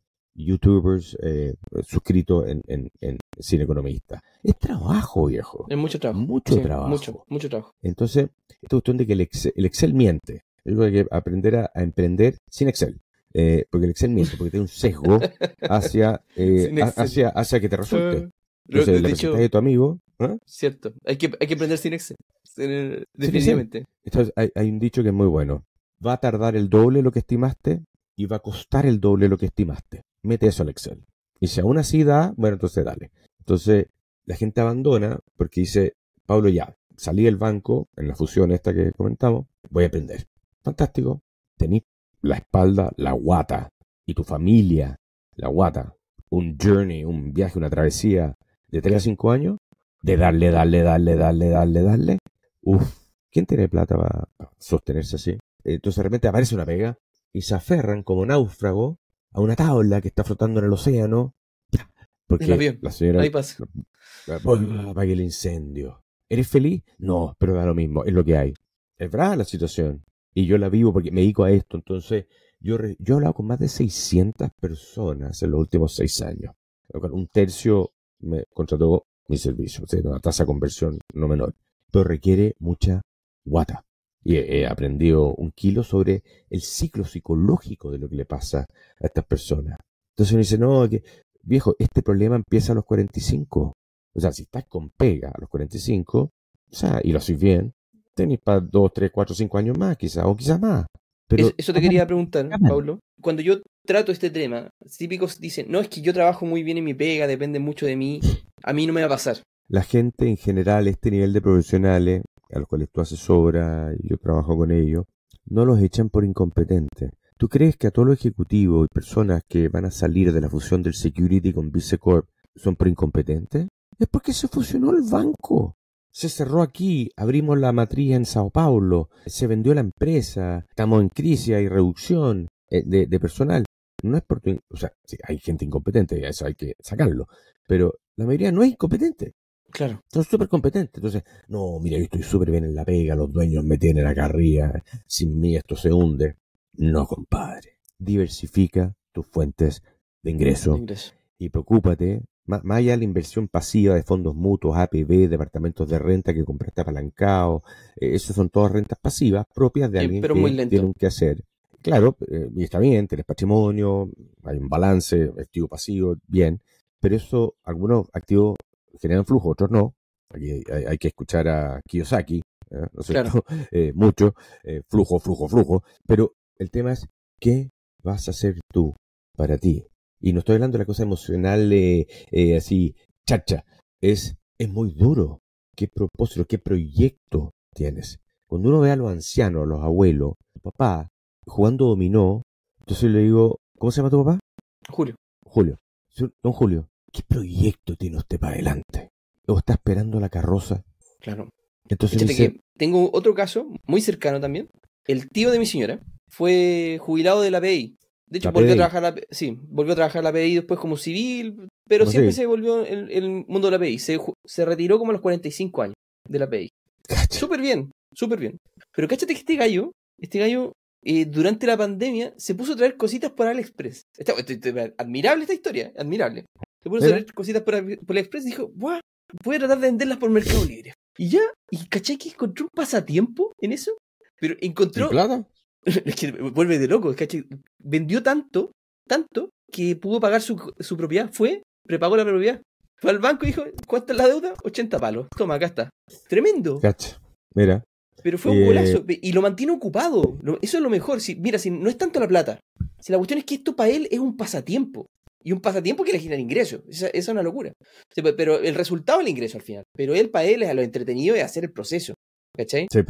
youtubers eh, suscritos en, en, en, Cine Economista? Es trabajo, viejo. Es mucho trabajo. Mucho trabajo. Mucho, mucho trabajo. Entonces, esta cuestión de que el Excel, el Excel miente. Es que aprender a, emprender sin Excel. Eh, porque el Excel miente, porque tiene un sesgo <laughs> hacia, eh, hacia, hacia que te resulte. Entonces, la dicho, de tu amigo. Cierto. Hay que, hay que aprender sin Excel definitivamente. hay, un dicho que es muy bueno. Va a tardar el doble lo que estimaste y va a costar el doble lo que estimaste. Mete eso al Excel. Y si aún así da, bueno, entonces dale. Entonces, la gente abandona porque dice, Pablo, ya, salí del banco en la fusión esta que comentamos, voy a aprender. Fantástico. Tenís la espalda, la guata, y tu familia, la guata, un journey, un viaje, una travesía de 3 a 5 años, de darle, darle, darle, darle, darle, darle, Uf, ¿quién tiene plata para sostenerse así? Entonces de repente aparece una pega y se aferran como náufrago a una tabla que está flotando en el océano. Porque la señora Ahí pasa. apague el incendio. ¿Eres feliz? No, pero da lo mismo, es lo que hay. Es verdad la situación. Y yo la vivo porque me dedico a esto. Entonces, yo, yo he hablado con más de 600 personas en los últimos seis años. Un tercio me contrató mi servicio, o sea, una tasa de conversión no menor, pero requiere mucha guata. Y he, aprendido un kilo sobre el ciclo psicológico de lo que le pasa a estas personas. Entonces uno dice, no, que, viejo, este problema empieza a los 45. O sea, si estás con pega a los 45, o sea, y lo haces bien, tenés para 2, 3, 4, 5 años más, quizás, o quizás más. Pero, eso, te quería preguntar, Pablo. Cuando yo trato este tema, típicos dicen, no, es que yo trabajo muy bien en mi pega, depende mucho de mí, a mí no me va a pasar. La gente en general, este nivel de profesionales, a los cuales tú haces obra y yo trabajo con ellos, no los echan por incompetentes. ¿Tú crees que a todos los ejecutivos y personas que van a salir de la fusión del security con Vicecorp son por incompetentes? Es porque se fusionó el banco. Se cerró aquí, abrimos la matriz en Sao Paulo, se vendió la empresa, estamos en crisis, hay reducción eh, de, personal. No es porque, o sea, hay gente incompetente, eso hay que sacarlo, pero la mayoría no es incompetente. Claro. Son súper competentes. Entonces, no, mira, yo estoy súper bien en la pega, los dueños me tienen acá arriba, sin mí esto se hunde. No, compadre. Diversifica tus fuentes de ingreso. Y preocúpate, más, allá de la inversión pasiva de fondos mutuos, APB, departamentos de renta que compraste apalancado, eh, eso son todas rentas pasivas propias de alguien que tiene que hacer. Claro, eh, y está bien, tienes patrimonio, hay un balance, activo pasivo, bien, pero eso, algunos activos generan flujo, otros no. Aquí hay, que escuchar a Kiyosaki, ¿eh? ¿no sé <laughs> eh, mucho, eh, flujo, flujo, flujo. Pero el tema es, ¿qué vas a hacer tú para ti? Y no estoy hablando de la cosa emocional así, chacha. Es, es muy duro. ¿Qué propósito, qué proyecto tienes? Cuando uno ve a los ancianos, a los abuelos, papá, jugando dominó, entonces le digo, ¿cómo se llama tu papá? Julio. Julio. Don Julio, ¿Qué proyecto tiene usted para adelante? ¿O está esperando la carroza? Claro. Entonces dice... tengo otro caso muy cercano también. El tío de mi señora fue jubilado de la PI. De hecho, volvió a trabajar la, sí, volvió a trabajar la PI después como civil, pero siempre se volvió el mundo de la PI. Se, se, retiró como a los 45 años de la PI. Súper bien, súper bien. Pero cáchate que este gallo, este gallo, eh, durante la pandemia se puso a traer cositas por AliExpress. admirable esta historia, admirable. Se puso a hacer cositas por, por el Express y dijo, Buah, voy a tratar de venderlas por Mercado Libre. Y ya, y caché que encontró un pasatiempo en eso, pero encontró... plata? <laughs> es que vuelve de loco, caché. Vendió tanto, tanto, que pudo pagar su, su propiedad. Fue, prepagó la propiedad. Fue al banco y dijo, ¿cuánto es la deuda? 80 palos. Toma, acá está. Tremendo. Cacha. Mira. Pero fue un golazo. Y lo mantiene ocupado. Eso es lo mejor. Si, mira, si no es tanto la plata. Si la cuestión es que esto para él es un pasatiempo y un pasatiempo que le genera ingresos. Esa, es una locura. pero el resultado es el ingreso al final. Pero él, para él, es a lo entretenido y hacer el proceso. ¿Cachai? Sí.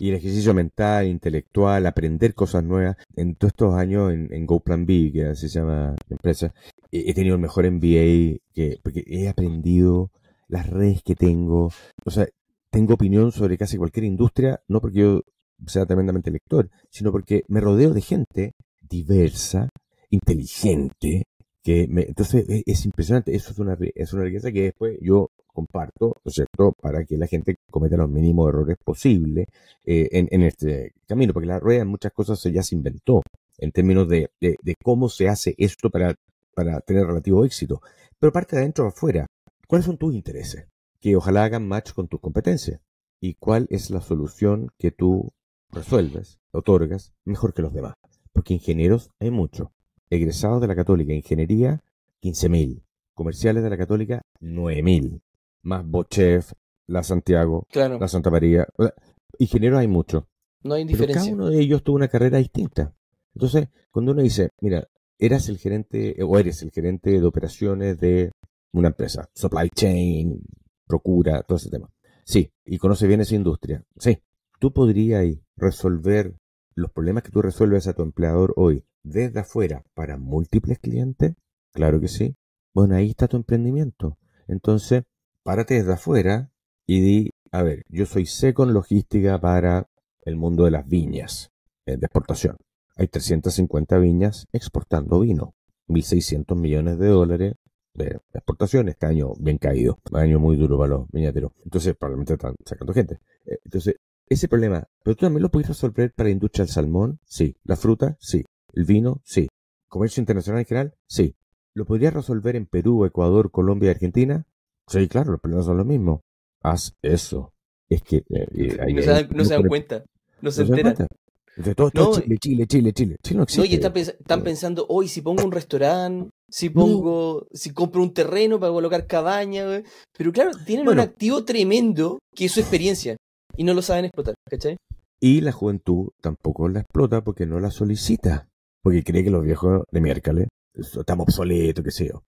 Y el ejercicio mental, intelectual, aprender cosas nuevas. En todos estos años en, en GoPlan B, que así se llama la empresa, he, tenido el mejor MBA que, porque he aprendido las redes que tengo. O sea, tengo opinión sobre casi cualquier industria, no porque yo sea tremendamente lector, sino porque me rodeo de gente diversa, inteligente, entonces e, es, impresionante, eso es una, es una riqueza que después yo comparto, ¿no es cierto?, para que la gente cometa los mínimos errores posibles eh, en, este camino, porque la rueda en muchas cosas ya se inventó en términos de, cómo se hace esto para, para tener relativo éxito, pero parte de adentro o afuera. ¿Cuáles son tus intereses? Que ojalá hagan match con tus competencias. ¿Y cuál es la solución que tú resuelves, otorgas, mejor que los demás? Porque ingenieros hay muchos egresados de la Católica, ingeniería, 15.000. Comerciales de la Católica, 9.000. Más Bochef, la Santiago, la Santa María. ingenieros hay muchos. No hay diferencia. cada uno de ellos tuvo una carrera distinta. Entonces, cuando uno dice, mira, eras el gerente o eres el gerente de operaciones de una empresa, supply chain, procura, todo ese tema. Sí, y conoce bien esa industria. Sí, tú podrías resolver los problemas que tú resuelves a tu empleador hoy desde afuera para múltiples clientes? Claro que sí. Bueno, ahí está tu emprendimiento. Entonces, párate desde afuera y di, a ver, yo soy Secon Logística para el mundo de las viñas eh, de exportación. Hay 350 viñas exportando vino. 1.600 millones de dólares de exportación este año bien caído. Un año muy duro para los viñateros. Entonces, probablemente están sacando gente. Eh, entonces, ese problema, pero tú también lo puedes resolver para la industria del salmón, sí. La fruta, sí. El vino, sí. Comercio internacional en general, sí. ¿Lo podrías resolver en Perú, Ecuador, Colombia y Argentina? Sí, claro, los problemas son los mismos. Haz eso. Es que... Eh, no, se dan, no se dan cuenta. No se enteran. De todo, todo Chile, Chile, Chile, Chile. Chile no existe. y están, pensando, hoy si pongo un restaurante, si pongo, si compro un terreno para colocar cabaña, pero claro, tienen un activo tremendo que es su experiencia y no lo saben explotar, ¿cachai? Y la juventud tampoco la explota porque no la solicita, porque cree que los viejos de miércoles estamos obsoletos, qué sé yo.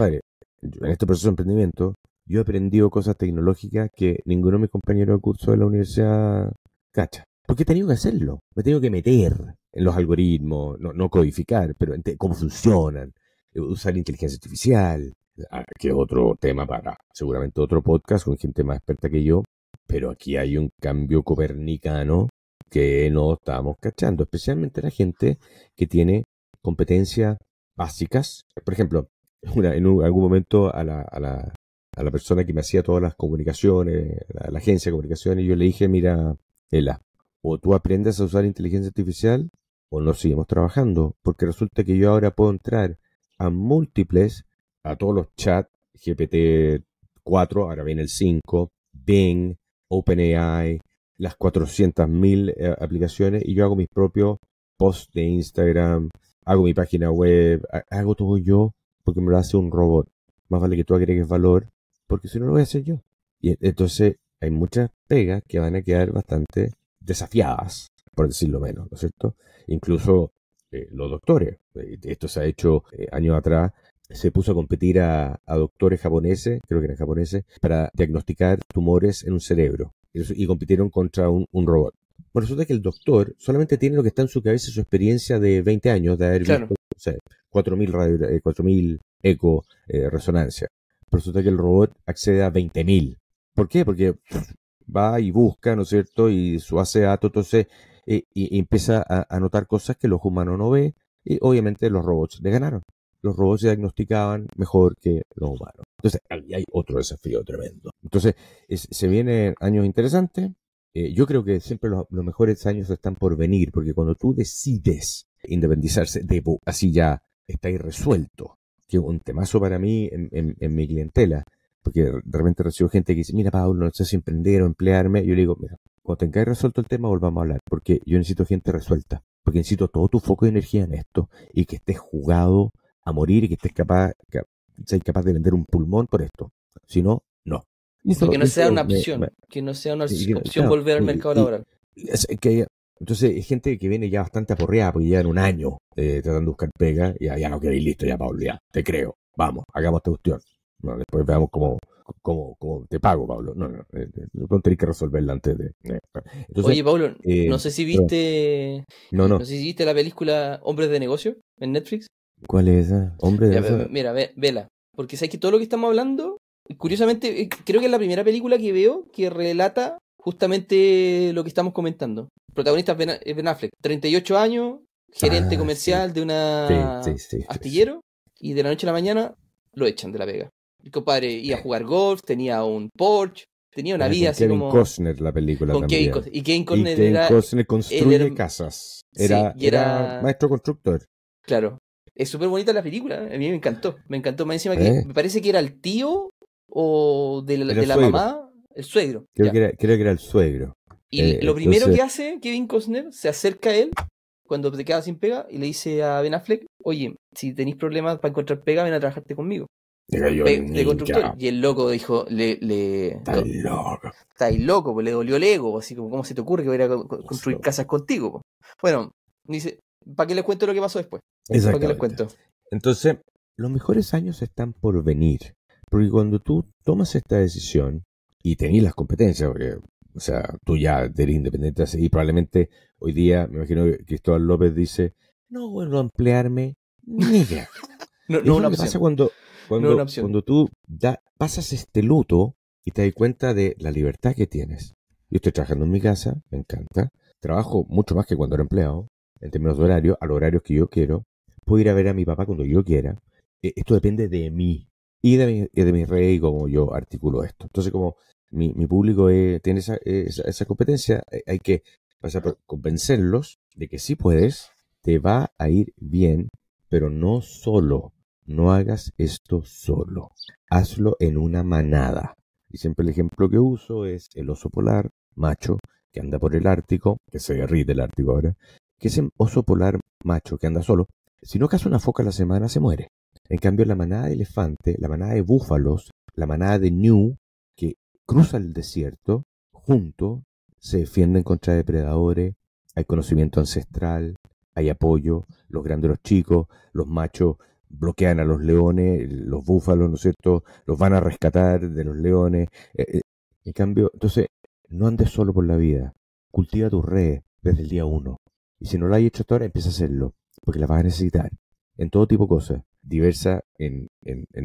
En este proceso de emprendimiento, yo he aprendido cosas tecnológicas que ninguno de mis compañeros de curso de la universidad cacha. Porque he tenido que hacerlo. Me he tenido que meter en los algoritmos, no, codificar, pero cómo funcionan, eh, usar inteligencia artificial, ah, que es otro tema para seguramente otro podcast con gente más experta que yo. Pero aquí hay un cambio copernicano que no estamos cachando, especialmente la gente que tiene competencias básicas. Por ejemplo, <laughs> en algún momento a la, a, la, a la persona que me hacía todas las comunicaciones, la, la agencia de comunicaciones, yo le dije, mira, Ela, o tú aprendes a usar inteligencia artificial o no seguimos trabajando, porque resulta que yo ahora puedo entrar a múltiples, a todos los chats, GPT 4, ahora viene el 5, Bing, OpenAI, las 400.000 eh, aplicaciones y yo hago mis propios posts de Instagram, hago mi página web, hago todo yo porque me lo hace un robot. Más vale que tú agregues valor porque si no lo voy a hacer yo. Y entonces hay muchas pegas que van a quedar bastante desafiadas, por decirlo menos, ¿no es cierto? Incluso eh, los doctores, eh, esto se ha hecho eh, años atrás, se puso a competir a, doctores japoneses, creo que eran japoneses, para diagnosticar tumores en un cerebro. Y, compitieron contra un, robot. Bueno, resulta que el doctor solamente tiene lo que está en su cabeza, su experiencia de 20 años, de haber visto 4.000 4.000 eco resonancia. Pero resulta que el robot accede a 20.000. ¿Por qué? Porque va y busca, ¿no es cierto? Y su hace datos, entonces, eh, y, empieza a, notar cosas que los humanos no ven, y obviamente los robots le ganaron. Los robots se diagnosticaban mejor que los humanos. Entonces, ahí hay otro desafío tremendo. Entonces, se vienen años interesantes. Eh, yo creo que siempre los, mejores años están por venir, porque cuando tú decides independizarse, de, así ya está resuelto, que un temazo para mí en mi clientela, porque de repente recibo gente que dice, mira Pablo, no sé si emprender o emplearme. Yo le digo, mira, cuando tengáis resuelto el tema, volvamos a hablar, porque yo necesito gente resuelta, porque necesito todo tu foco de energía en esto y que estés jugado a morir y que estés capaz, seas capaz de vender un pulmón por esto. Si no, no. que no sea una opción, que no sea una opción volver al mercado laboral. que, entonces, hay gente que viene ya bastante aporreada porque ya en un año eh, tratando de buscar pega, y ya, ya no queréis listo, ya Pablo, ya, te creo. Vamos, hagamos esta cuestión. No, después veamos cómo, cómo, cómo, te pago, Pablo. No, no, eh, no tenés que resolverla antes de. Eh, Oye, Pablo, eh, no sé si viste. No, no. No sé si viste la película Hombres de Negocio en Netflix. ¿Cuál es esa? Hombre de. Mira, vela. Porque sabes que todo lo que estamos hablando, curiosamente, creo que es la primera película que veo que relata justamente lo que estamos comentando. El protagonista es Ben Affleck, 38 años, gerente ah, comercial de una astillero, y de la noche a la mañana lo echan de la vega. El compadre iba a jugar golf, tenía un Porsche, tenía una vida así Kevin como. Costner la película también. y Kevin Costner, era, Costner construye casas. Era, era, maestro constructor. Claro. Es súper bonita la película. A mí me encantó. Me encantó. Más encima que me parece que era el tío o de la, de la mamá. El suegro. Creo que, era, creo que, era, el suegro. Y eh, lo primero que hace Kevin Costner, se acerca a él cuando te quedas sin pega y le dice a Ben Affleck, oye, si tenéis problemas para encontrar pega, ven a trabajarte conmigo. de constructor. Y el loco dijo, le... le Está loco. Está loco, pues le dolió el ego, así como, ¿cómo se te ocurre que voy a construir casas contigo? Bueno, dice, ¿para qué les cuento lo que pasó después? ¿Para qué les cuento? Entonces, los mejores años están por venir. Porque cuando tú tomas esta decisión y tenés las competencias, porque o sea, tú ya eres independiente y probablemente hoy día, me imagino que Cristóbal López dice, no vuelvo a emplearme, niga. <laughs> no, no una pasa cuando, cuando, cuando tú pasas este luto y te das cuenta de la libertad que tienes. Yo estoy trabajando en mi casa, me encanta. Trabajo mucho más que cuando era empleado, en términos de horario, a los horarios que yo quiero. Puedo ir a ver a mi papá cuando yo quiera. E, esto depende de mí y de mi, rey, como yo articulo esto. Entonces, como mi, público tiene esa, competencia, eh, hay que pasar por convencerlos de que si puedes, te va a ir bien, pero no solo no hagas esto solo, hazlo en una manada. Y siempre el ejemplo que uso es el oso polar macho que anda por el Ártico, que se derrite el Ártico ahora, que ese oso polar macho que anda solo, si no caza una foca a la semana se muere. En cambio, la manada de elefante, la manada de búfalos, la manada de ñu, que cruza el desierto, junto, se defienden contra depredadores, hay conocimiento ancestral, hay apoyo, los grandes los chicos, los machos bloquean a los leones, los búfalos, ¿no es cierto? Los van a rescatar de los leones. Eh, eh, en cambio, entonces, no andes solo por la vida. Cultiva tus redes desde el día uno. Y si no lo has hecho hasta ahora, empieza a hacerlo, porque la vas a necesitar. En todo tipo de cosas. Diversa en,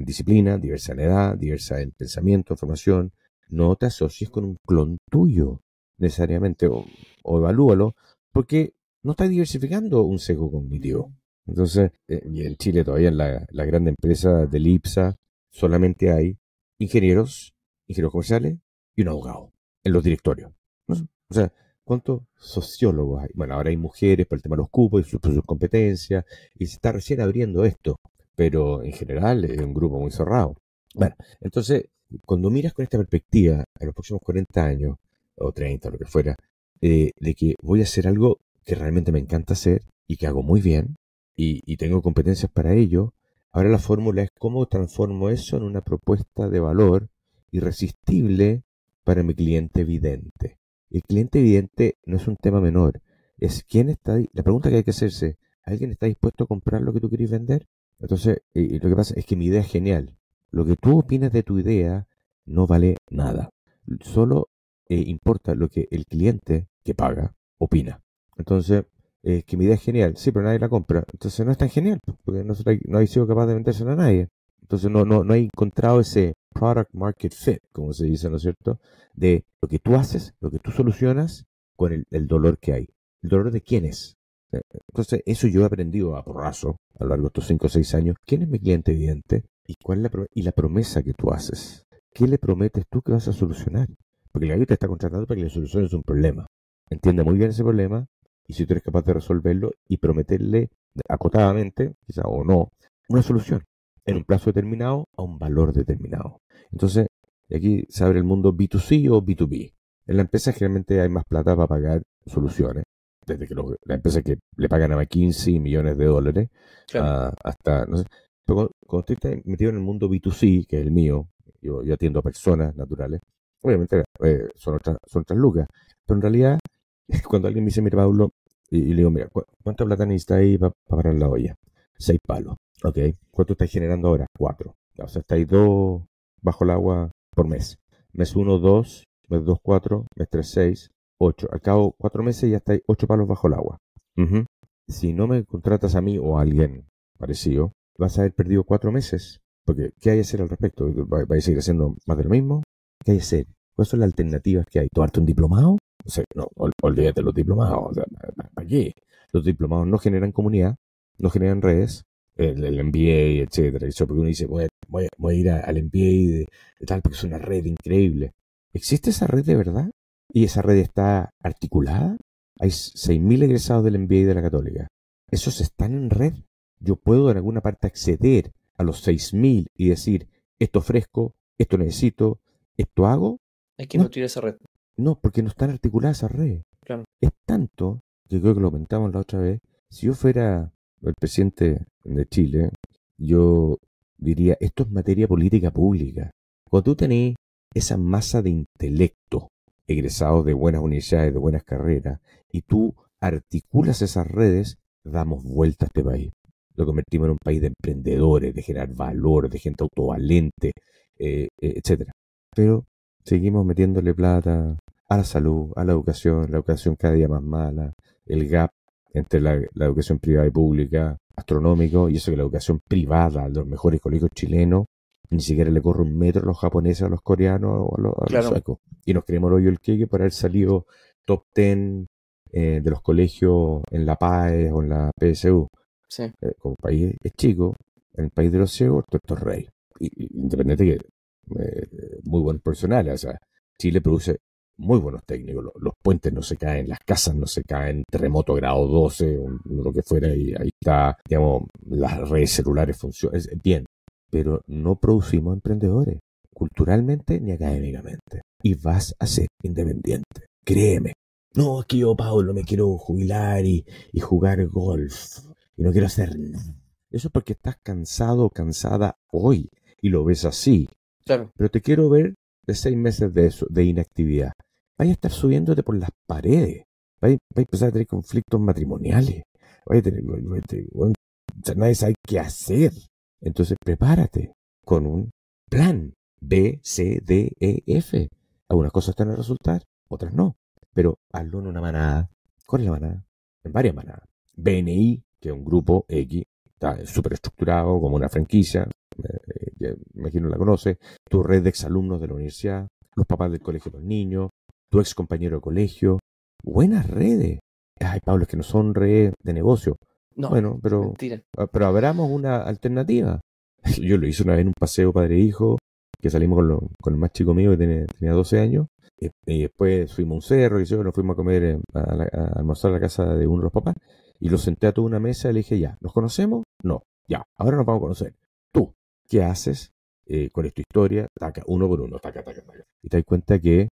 disciplina, diversa en edad, diversa en pensamiento, formación. No te asocies con un clon tuyo, necesariamente, o, evalúalo, porque no estás diversificando un sesgo cognitivo. Entonces, eh, y en Chile todavía en la, la gran empresa del IPSA solamente hay ingenieros, ingenieros comerciales y un abogado en los directorios. O sea, ¿cuántos sociólogos hay? Bueno, ahora hay mujeres para el tema de los cupos y sus, sus competencias, y se está recién abriendo esto, pero en general es un grupo muy cerrado. Bueno, entonces, cuando miras con esta perspectiva en los próximos 40 años, o 30, lo que fuera, eh, de que voy a hacer algo que realmente me encanta hacer y que hago muy bien, y, y tengo competencias para ello, ahora la fórmula es cómo transformo eso en una propuesta de valor irresistible para mi cliente vidente. El cliente vidente no es un tema menor, es quién está, la pregunta que hay que hacerse, ¿alguien está dispuesto a comprar lo que tú quieres vender? Entonces, y, lo que pasa es que mi idea es genial. Lo que tú opinas de tu idea no vale nada. Solo eh, importa lo que el cliente que paga opina. Entonces, es que mi idea es genial, sí, pero nadie la compra. Entonces no es tan genial, porque no, no hay sido capaz de vendérsela a nadie. Entonces no, no, no he encontrado ese product market fit, como se dice, ¿no es cierto? De lo que tú haces, lo que tú solucionas con el, dolor que hay. ¿El dolor de quién es? Eh, entonces, eso yo he aprendido a porrazo a lo largo de estos 5 o 6 años. ¿Quién es mi cliente evidente? ¿Y cuál es la, y la promesa que tú haces? ¿Qué le prometes tú que vas a solucionar? Porque el gallo te está contratando para que le soluciones un problema. Entiende muy bien ese problema y si tú eres capaz de resolverlo y prometerle acotadamente, quizá o no, una solución en un plazo determinado a un valor determinado. Entonces, aquí se abre el mundo B2C o B2B. En la empresa generalmente hay más plata para pagar soluciones. Desde que la empresa que le pagan a 15 millones de dólares hasta, no sé. Pero cuando, estoy metido en el mundo B2C, que es el mío, yo, atiendo a personas naturales, obviamente eh, son, otras, son otras lucas. Pero en realidad, <laughs> cuando alguien me dice, mira, Pablo, y, le digo, mira, ¿cuánta plata necesita ahí para parar la olla? Seis palos. Ok. ¿Cuánto estáis generando ahora? Cuatro. O sea, estáis dos bajo el agua por mes. Mes uno, dos. Mes dos, cuatro. Mes tres, seis. Ocho. Al cabo cuatro meses ya estáis ocho palos bajo el agua. Si no me contratas a mí o a alguien parecido, vas a haber perdido cuatro meses. Porque, ¿qué hay que hacer al respecto? ¿Vais a seguir haciendo más de lo mismo? ¿Qué hay que hacer? ¿Cuáles son las alternativas que hay? ¿Tomarte un diplomado? O sea, no, olvídate los diplomados. O sea, ¿para qué? Los diplomados no generan comunidad, no generan redes, el, el MBA, etcétera. Eso porque uno dice, voy a, voy a, ir al MBA de, tal, porque es una red increíble. ¿Existe esa red de verdad? ¿Y esa red está articulada? Hay 6.000 egresados del MBA de la Católica. ¿Esos están en red? Yo puedo en alguna parte acceder a los 6.000 y decir, esto ofrezco, esto necesito, esto hago. Hay que nutrir esa red. No, porque no están articuladas esa red. Claro. Es tanto, yo creo que lo comentamos la otra vez, si yo fuera el presidente de Chile, yo diría, esto es materia política pública. Cuando tú tenés esa masa de intelecto egresados de buenas universidades, de buenas carreras, y tú articulas esas redes, damos vuelta a este país. Lo convertimos en un país de emprendedores, de generar valor, de gente autovalente, eh, eh, etcétera. Pero seguimos metiéndole plata a la salud, a la educación, la educación cada día más mala, el gap entre la, educación privada y pública, astronómico, y eso que la educación privada de los mejores colegios chilenos, ni siquiera le corre un metro a los japoneses, a los coreanos o a los, suecos. Y nos creemos el hoyo el queque por haber salido top ten eh, de los colegios en la PAE o en la PSU. Sí. Eh, como país es chico, en el país de los ciegos, esto es rey. Y, independiente que eh, muy buenos personales, o sea, Chile produce muy buenos técnicos. Los, puentes no se caen, las casas no se caen, terremoto grado 12, lo que fuera, y ahí está, digamos, las redes celulares funcionan. bien, pero no producimos emprendedores, culturalmente ni académicamente. Y vas a ser independiente. Créeme. No, es que yo, Pablo, me quiero jubilar y, y jugar golf. Y no quiero hacer nada. Eso es porque estás cansado o cansada hoy y lo ves así. Claro. Pero te quiero ver de seis meses de eso, de inactividad. Vaya a estar subiéndote por las paredes. Vaya, a empezar a tener conflictos matrimoniales. Vaya a tener, nadie sabe qué hacer. Entonces prepárate con un plan B, C, D, E, F. Algunas cosas están a resultar, otras no. Pero hazlo en una manada. ¿Cuál es la manada? En varias manadas. BNI, que es un grupo X, está súper estructurado como una franquicia, eh, imagino la conoce, tu red de exalumnos de la universidad, los papás del colegio de los niños, tu ex compañero de colegio, buenas redes. Ay, Pablo, es que no son redes de negocio. No, bueno, pero, ah, pero abramos una alternativa. <laughs> Yo lo hice una vez en un paseo padre-hijo, que salimos con, con, el más chico mío que tenía, tenía 12 años, y, después fuimos a un cerro y yo, nos fuimos a comer, eh, a, almorzar a la casa de uno de los papás, y lo senté a toda una mesa y le dije, ya, ¿nos conocemos? No, ya, ahora nos vamos a conocer. Tú, ¿qué haces eh, con esta historia? Taca, uno por uno, taca, taca, taca. Y te das cuenta que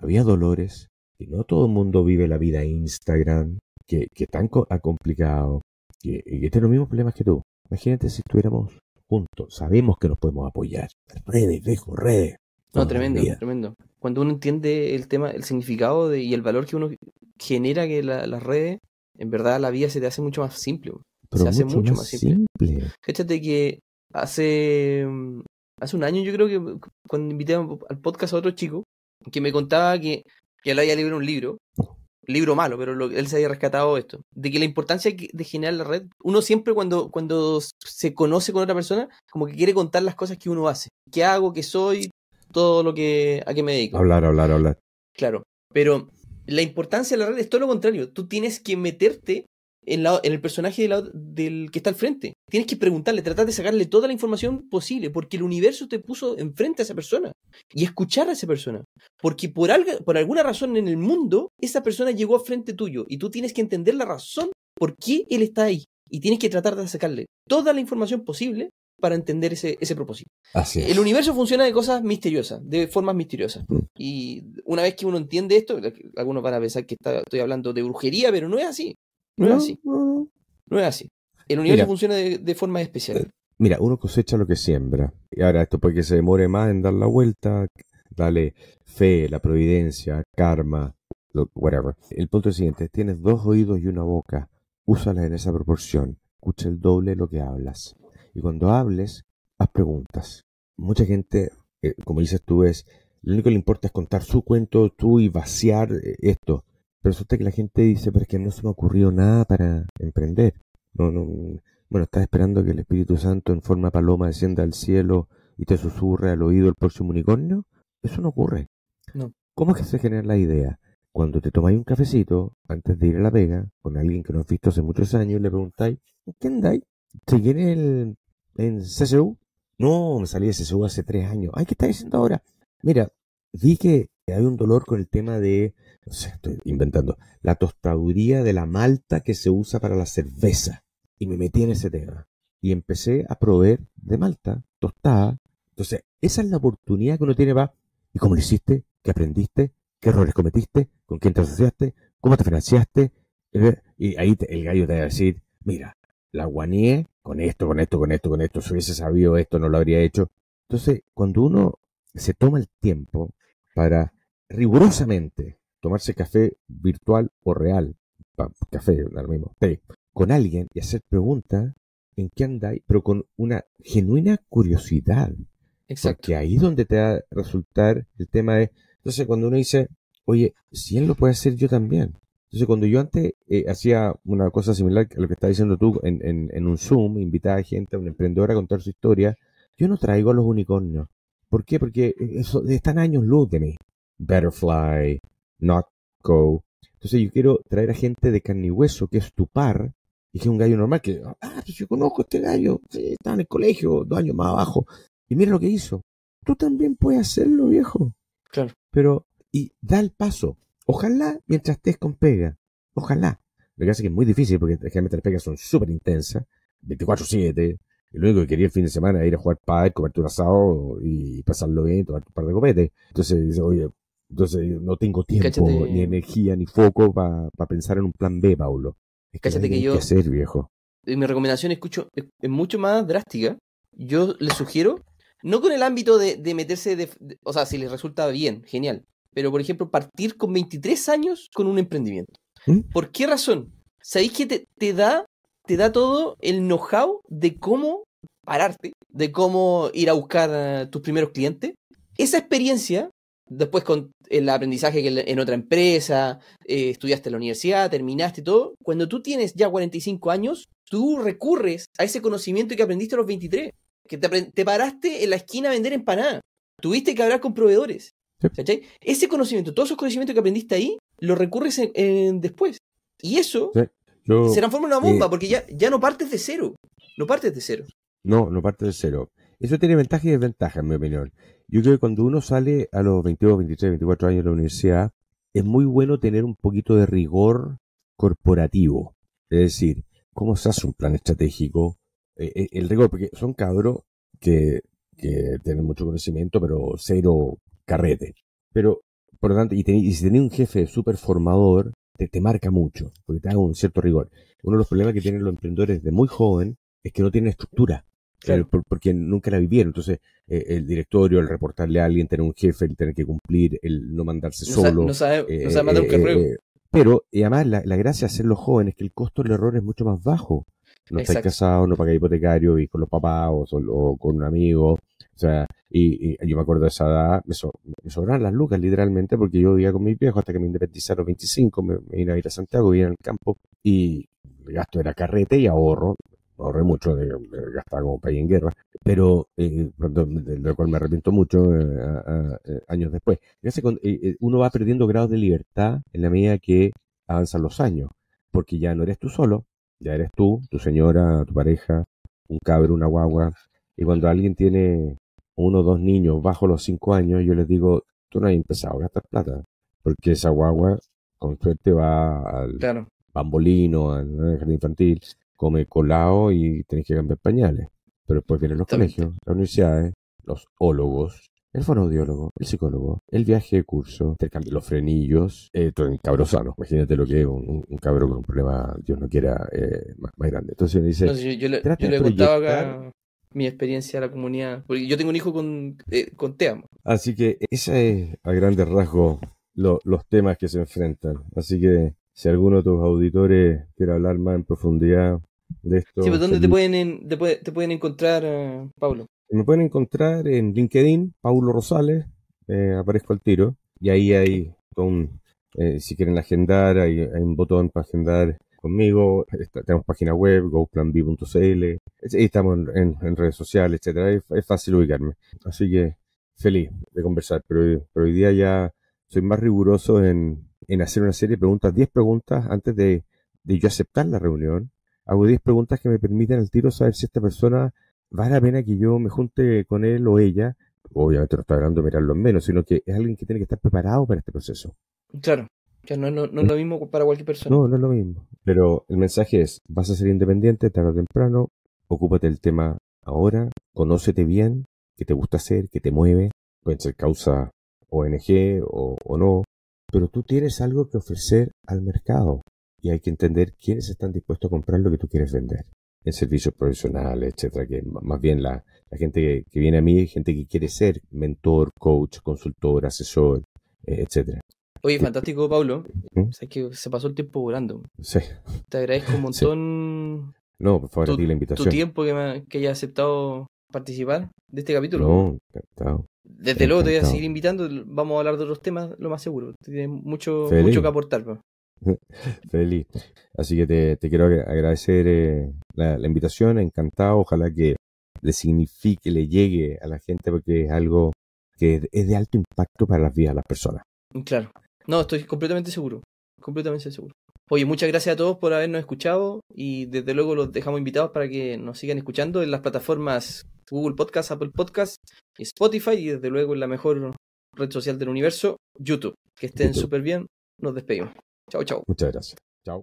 había dolores, y no todo el mundo vive la vida Instagram, que, que tan complicado, que, que tiene los mismos problemas que tú. Imagínate si estuviéramos juntos, sabemos que nos podemos apoyar. Redes, viejo, redes. No, tremendo, tremendo. Cuando uno entiende el tema, el significado de, y el valor que uno genera que las redes, en verdad la vida se te hace mucho más simple. se hace mucho más, simple. simple. Fíjate que hace, hace un año yo creo que cuando invité al podcast a otro chico, que me contaba que, que él había leído un libro, libro malo, pero él se había rescatado esto, de que la importancia de generar la red, uno siempre cuando, cuando se conoce con otra persona, como que quiere contar las cosas que uno hace, qué hago, qué soy, todo lo que a qué me dedico. Hablar, hablar, hablar. Claro, pero la importancia de la red es todo lo contrario, tú tienes que meterte en, el personaje del que está al frente. Tienes que preguntarle, tratar de sacarle toda la información posible, porque el universo te puso enfrente a esa persona y escuchar a esa persona. Porque por, por alguna razón en el mundo, esa persona llegó al frente tuyo y tú tienes que entender la razón por qué él está ahí. Y tienes que tratar de sacarle toda la información posible para entender ese, ese propósito. Así El universo funciona de cosas misteriosas, de formas misteriosas. Mm. Y una vez que uno entiende esto, algunos van a pensar que estoy hablando de brujería, pero no es así. No, es así. No, es así. El universo funciona de, forma especial. Eh, mira, uno cosecha lo que siembra. Y ahora esto puede que se demore más en dar la vuelta, dale fe, la providencia, karma, whatever. El punto es el siguiente, tienes dos oídos y una boca, úsalas en esa proporción, escucha el doble lo que hablas. Y cuando hables, haz preguntas. Mucha gente, eh, como dices tú, es, lo único que le importa es contar su cuento tú y vaciar eh, esto. Pero resulta que la gente dice, pero es que no se me ocurrió nada para emprender. No, no, bueno, estás esperando que el Espíritu Santo en forma paloma descienda al cielo y te susurre al oído el próximo unicornio. Eso no ocurre. No. ¿Cómo es que se genera la idea? Cuando te tomáis un cafecito antes de ir a la pega con alguien que no has visto hace muchos años y le preguntáis, ¿qué andáis? ¿Te viene el, en CSU? No, me salí de CSU hace tres años. Ay, ¿qué estás diciendo ahora? Mira, vi que hay un dolor con el tema de no sé, estoy inventando, la tostaduría de la malta que se usa para la cerveza. Y me metí en ese tema. Y empecé a proveer de malta tostada. Entonces, esa es la oportunidad que uno tiene para, ¿y cómo lo hiciste? ¿Qué aprendiste? ¿Qué errores cometiste? ¿Con quién te asociaste? ¿Cómo te financiaste? Eh, y ahí el gallo te va a decir, mira, la guanié con esto, con esto, con esto, con esto, si hubiese sabido esto, no lo habría hecho. Entonces, cuando uno se toma el tiempo para rigurosamente tomarse café virtual o real, café, lo mismo, té, con alguien y hacer preguntas en qué andáis, pero con una genuina curiosidad. Exacto. Porque ahí es donde te va a resultar el tema de, entonces cuando uno dice, oye, si él lo puede hacer, yo también. Entonces cuando yo antes eh, hacía una cosa similar a lo que estás diciendo tú en, en, un Zoom, invitaba a gente, a un emprendedor a contar su historia, yo no traigo a los unicornios. ¿Por qué? Porque eso, están años luz de mí. Butterfly, not go. Entonces yo quiero traer a gente de carne y hueso, que es tu par, y que es un gallo normal, que, ah, pues yo conozco a este gallo, está en el colegio, dos años más abajo, y mira lo que hizo. Tú también puedes hacerlo, viejo. Claro. Pero y da el paso. Ojalá mientras estés con pega. Ojalá. Lo que pasa es que es muy difícil porque generalmente las pegas son súper intensas, 24-7. Y lo único que quería el fin de semana era ir a jugar pádel, comerte un asado y pasarlo bien, tomar un par de copetes. Entonces dice, oye, entonces no tengo tiempo, ni energía, ni foco para pensar en un plan B, Paulo. Es que, Cáchate hay que yo- que hacer, viejo. Mi recomendación escucho, es, es mucho más drástica. Yo les sugiero, no con el ámbito de, de meterse, de, de- o sea, si les resulta bien, genial. Pero, por ejemplo, partir con 23 años con un emprendimiento. ¿Mm? ¿Por qué razón? ¿Sabéis que te, te da, te da todo el know-how de cómo pararte, de cómo ir a buscar a tus primeros clientes? Esa experiencia, después con el aprendizaje en- otra empresa, eh, estudiaste en la universidad, terminaste todo, cuando tú tienes ya 45 años, tú recurres a ese conocimiento que aprendiste a los 23, que te, te paraste en la esquina a vender empanadas, tuviste que hablar con proveedores. Sí. ¿cachai? Ese conocimiento, todos esos conocimientos que aprendiste ahí, lo recurres en- en después. Y eso Sí. Yo, se transforma en una bomba, eh, porque ya, ya no partes de cero. No partes de cero. No, no parte de cero. Eso tiene ventajas y desventajas, en mi opinión. Yo creo que cuando uno sale a los 22, 23, 24 años de la universidad, es muy bueno tener un poquito de rigor corporativo. Es decir, cómo se hace un plan estratégico. Eh, eh, el rigor, porque son cabros que, que tienen mucho conocimiento, pero cero carrete. Pero, por lo tanto, y, tení- y si tenés un jefe súper formador, te, te marca mucho, porque te da un cierto rigor. Uno de los problemas que tienen los emprendedores de muy joven es que no tienen estructura. Claro. Eh, por- porque nunca la vivieron. Entonces, eh, el directorio, el reportarle a alguien, tener un jefe, el tener que cumplir, el no mandarse No, solo. no sabe, eh, no sabe mandar un eh, correo. eh, pero, y además, la, la gracia de hacerlo joven es que el costo del error es mucho más bajo. No estáis Exacto. casados, no pagáis hipotecario, y con los papás o, o con un amigo. Sea, y, y yo me acuerdo de esa edad, me, so- me sobraban las lucas literalmente porque yo vivía con mis viejos hasta que me independizaron a los 25, me, me vine a ir a Santiago, vivía en campo y el gasto era carrete y ahorro. Ahorré mucho, de, de- gastaba como país en guerra, pero eh, de lo cual me arrepiento mucho eh, eh, años después. Eh, uno va perdiendo grados de libertad en la medida que avanzan los años, porque ya no eres tú solo, ya eres tú, tu señora, tu pareja, un cabro, una guagua, y cuando alguien tiene uno o dos niños bajo los cinco años, yo les digo, tú no has empezado a gastar plata, porque esa guagua con suerte va al Claro. bambolino, al jardín infantil, come colado y tenés que cambiar pañales. Pero después vienen los colegios, las universidades, los ólogos, el fonoaudiólogo, el psicólogo, el viaje de curso, los frenillos, eh, todo en cabro sano. Imagínate lo que es un, un- cabro con un problema, Dios no quiera, eh, más, más grande. Entonces me dice, No, yo, yo le, yo le acá mi experiencia a la comunidad. Porque yo tengo un hijo con, eh, con TEA. Así que ese es a grandes rasgos lo- los temas que se enfrentan. Así que si alguno de tus auditores quiere hablar más en profundidad de esto, Sí, pero ¿dónde te pueden, en- te, puede- te pueden encontrar, eh, Pablo? me pueden encontrar en LinkedIn, Paulo Rosales, eh, aparezco al tiro, y ahí hay un, eh, si quieren agendar, hay, hay un botón para agendar conmigo, tenemos página web, goplanb.cl, estamos en, en- en redes sociales, etcétera, es, es fácil ubicarme. Así que feliz de conversar, pero, pero hoy día ya soy más riguroso en, en hacer una serie de preguntas, 10 preguntas antes de, de yo aceptar la reunión. Hago 10 preguntas que me permiten al tiro saber si esta persona vale la pena que yo me junte con él o ella. Obviamente no estoy hablando de mirarlo en menos, sino que es alguien que tiene que estar preparado para este proceso. Claro. No, no, no es lo mismo para cualquier persona. No, no es lo mismo. Pero el mensaje es, vas a ser independiente tarde o temprano, ocúpate del tema ahora, conócete bien, qué te gusta hacer, qué te mueve, pueden ser causa ONG o, o no, pero tú tienes algo que ofrecer al mercado y hay que entender quiénes están dispuestos a comprar lo que tú quieres vender en servicios profesionales, etcétera, que más bien la, la gente que, que viene a mí, gente que quiere ser mentor, coach, consultor, asesor, eh, etcétera. Oye, fantástico, Pablo. ¿Mm? O sea, que se pasó el tiempo volando. Sí. Te agradezco un <laughs> Sí. montón No, por favor, a tu, ti la tu invitación. tiempo que, me, que hayas aceptado participar de este capítulo. No, encantado. Desde luego te voy a seguir invitando. Vamos a hablar de otros temas, lo más seguro. Tienes mucho, Feliz. mucho que aportar. po. <laughs> Feliz. Así que te, te quiero agra- agradecer eh, la, la invitación, encantado. Ojalá que le signifique, le llegue a la gente porque es algo que es de alto impacto para las vidas de las personas. Claro. No, estoy completamente seguro. Completamente seguro. Oye, muchas gracias a todos por habernos escuchado y desde luego los dejamos invitados para que nos sigan escuchando en las plataformas Google Podcast, Apple Podcast, Spotify y desde luego en la mejor red social del universo, YouTube. Que estén súper bien. Nos despedimos. Chao, chao. Muchas gracias. Chao.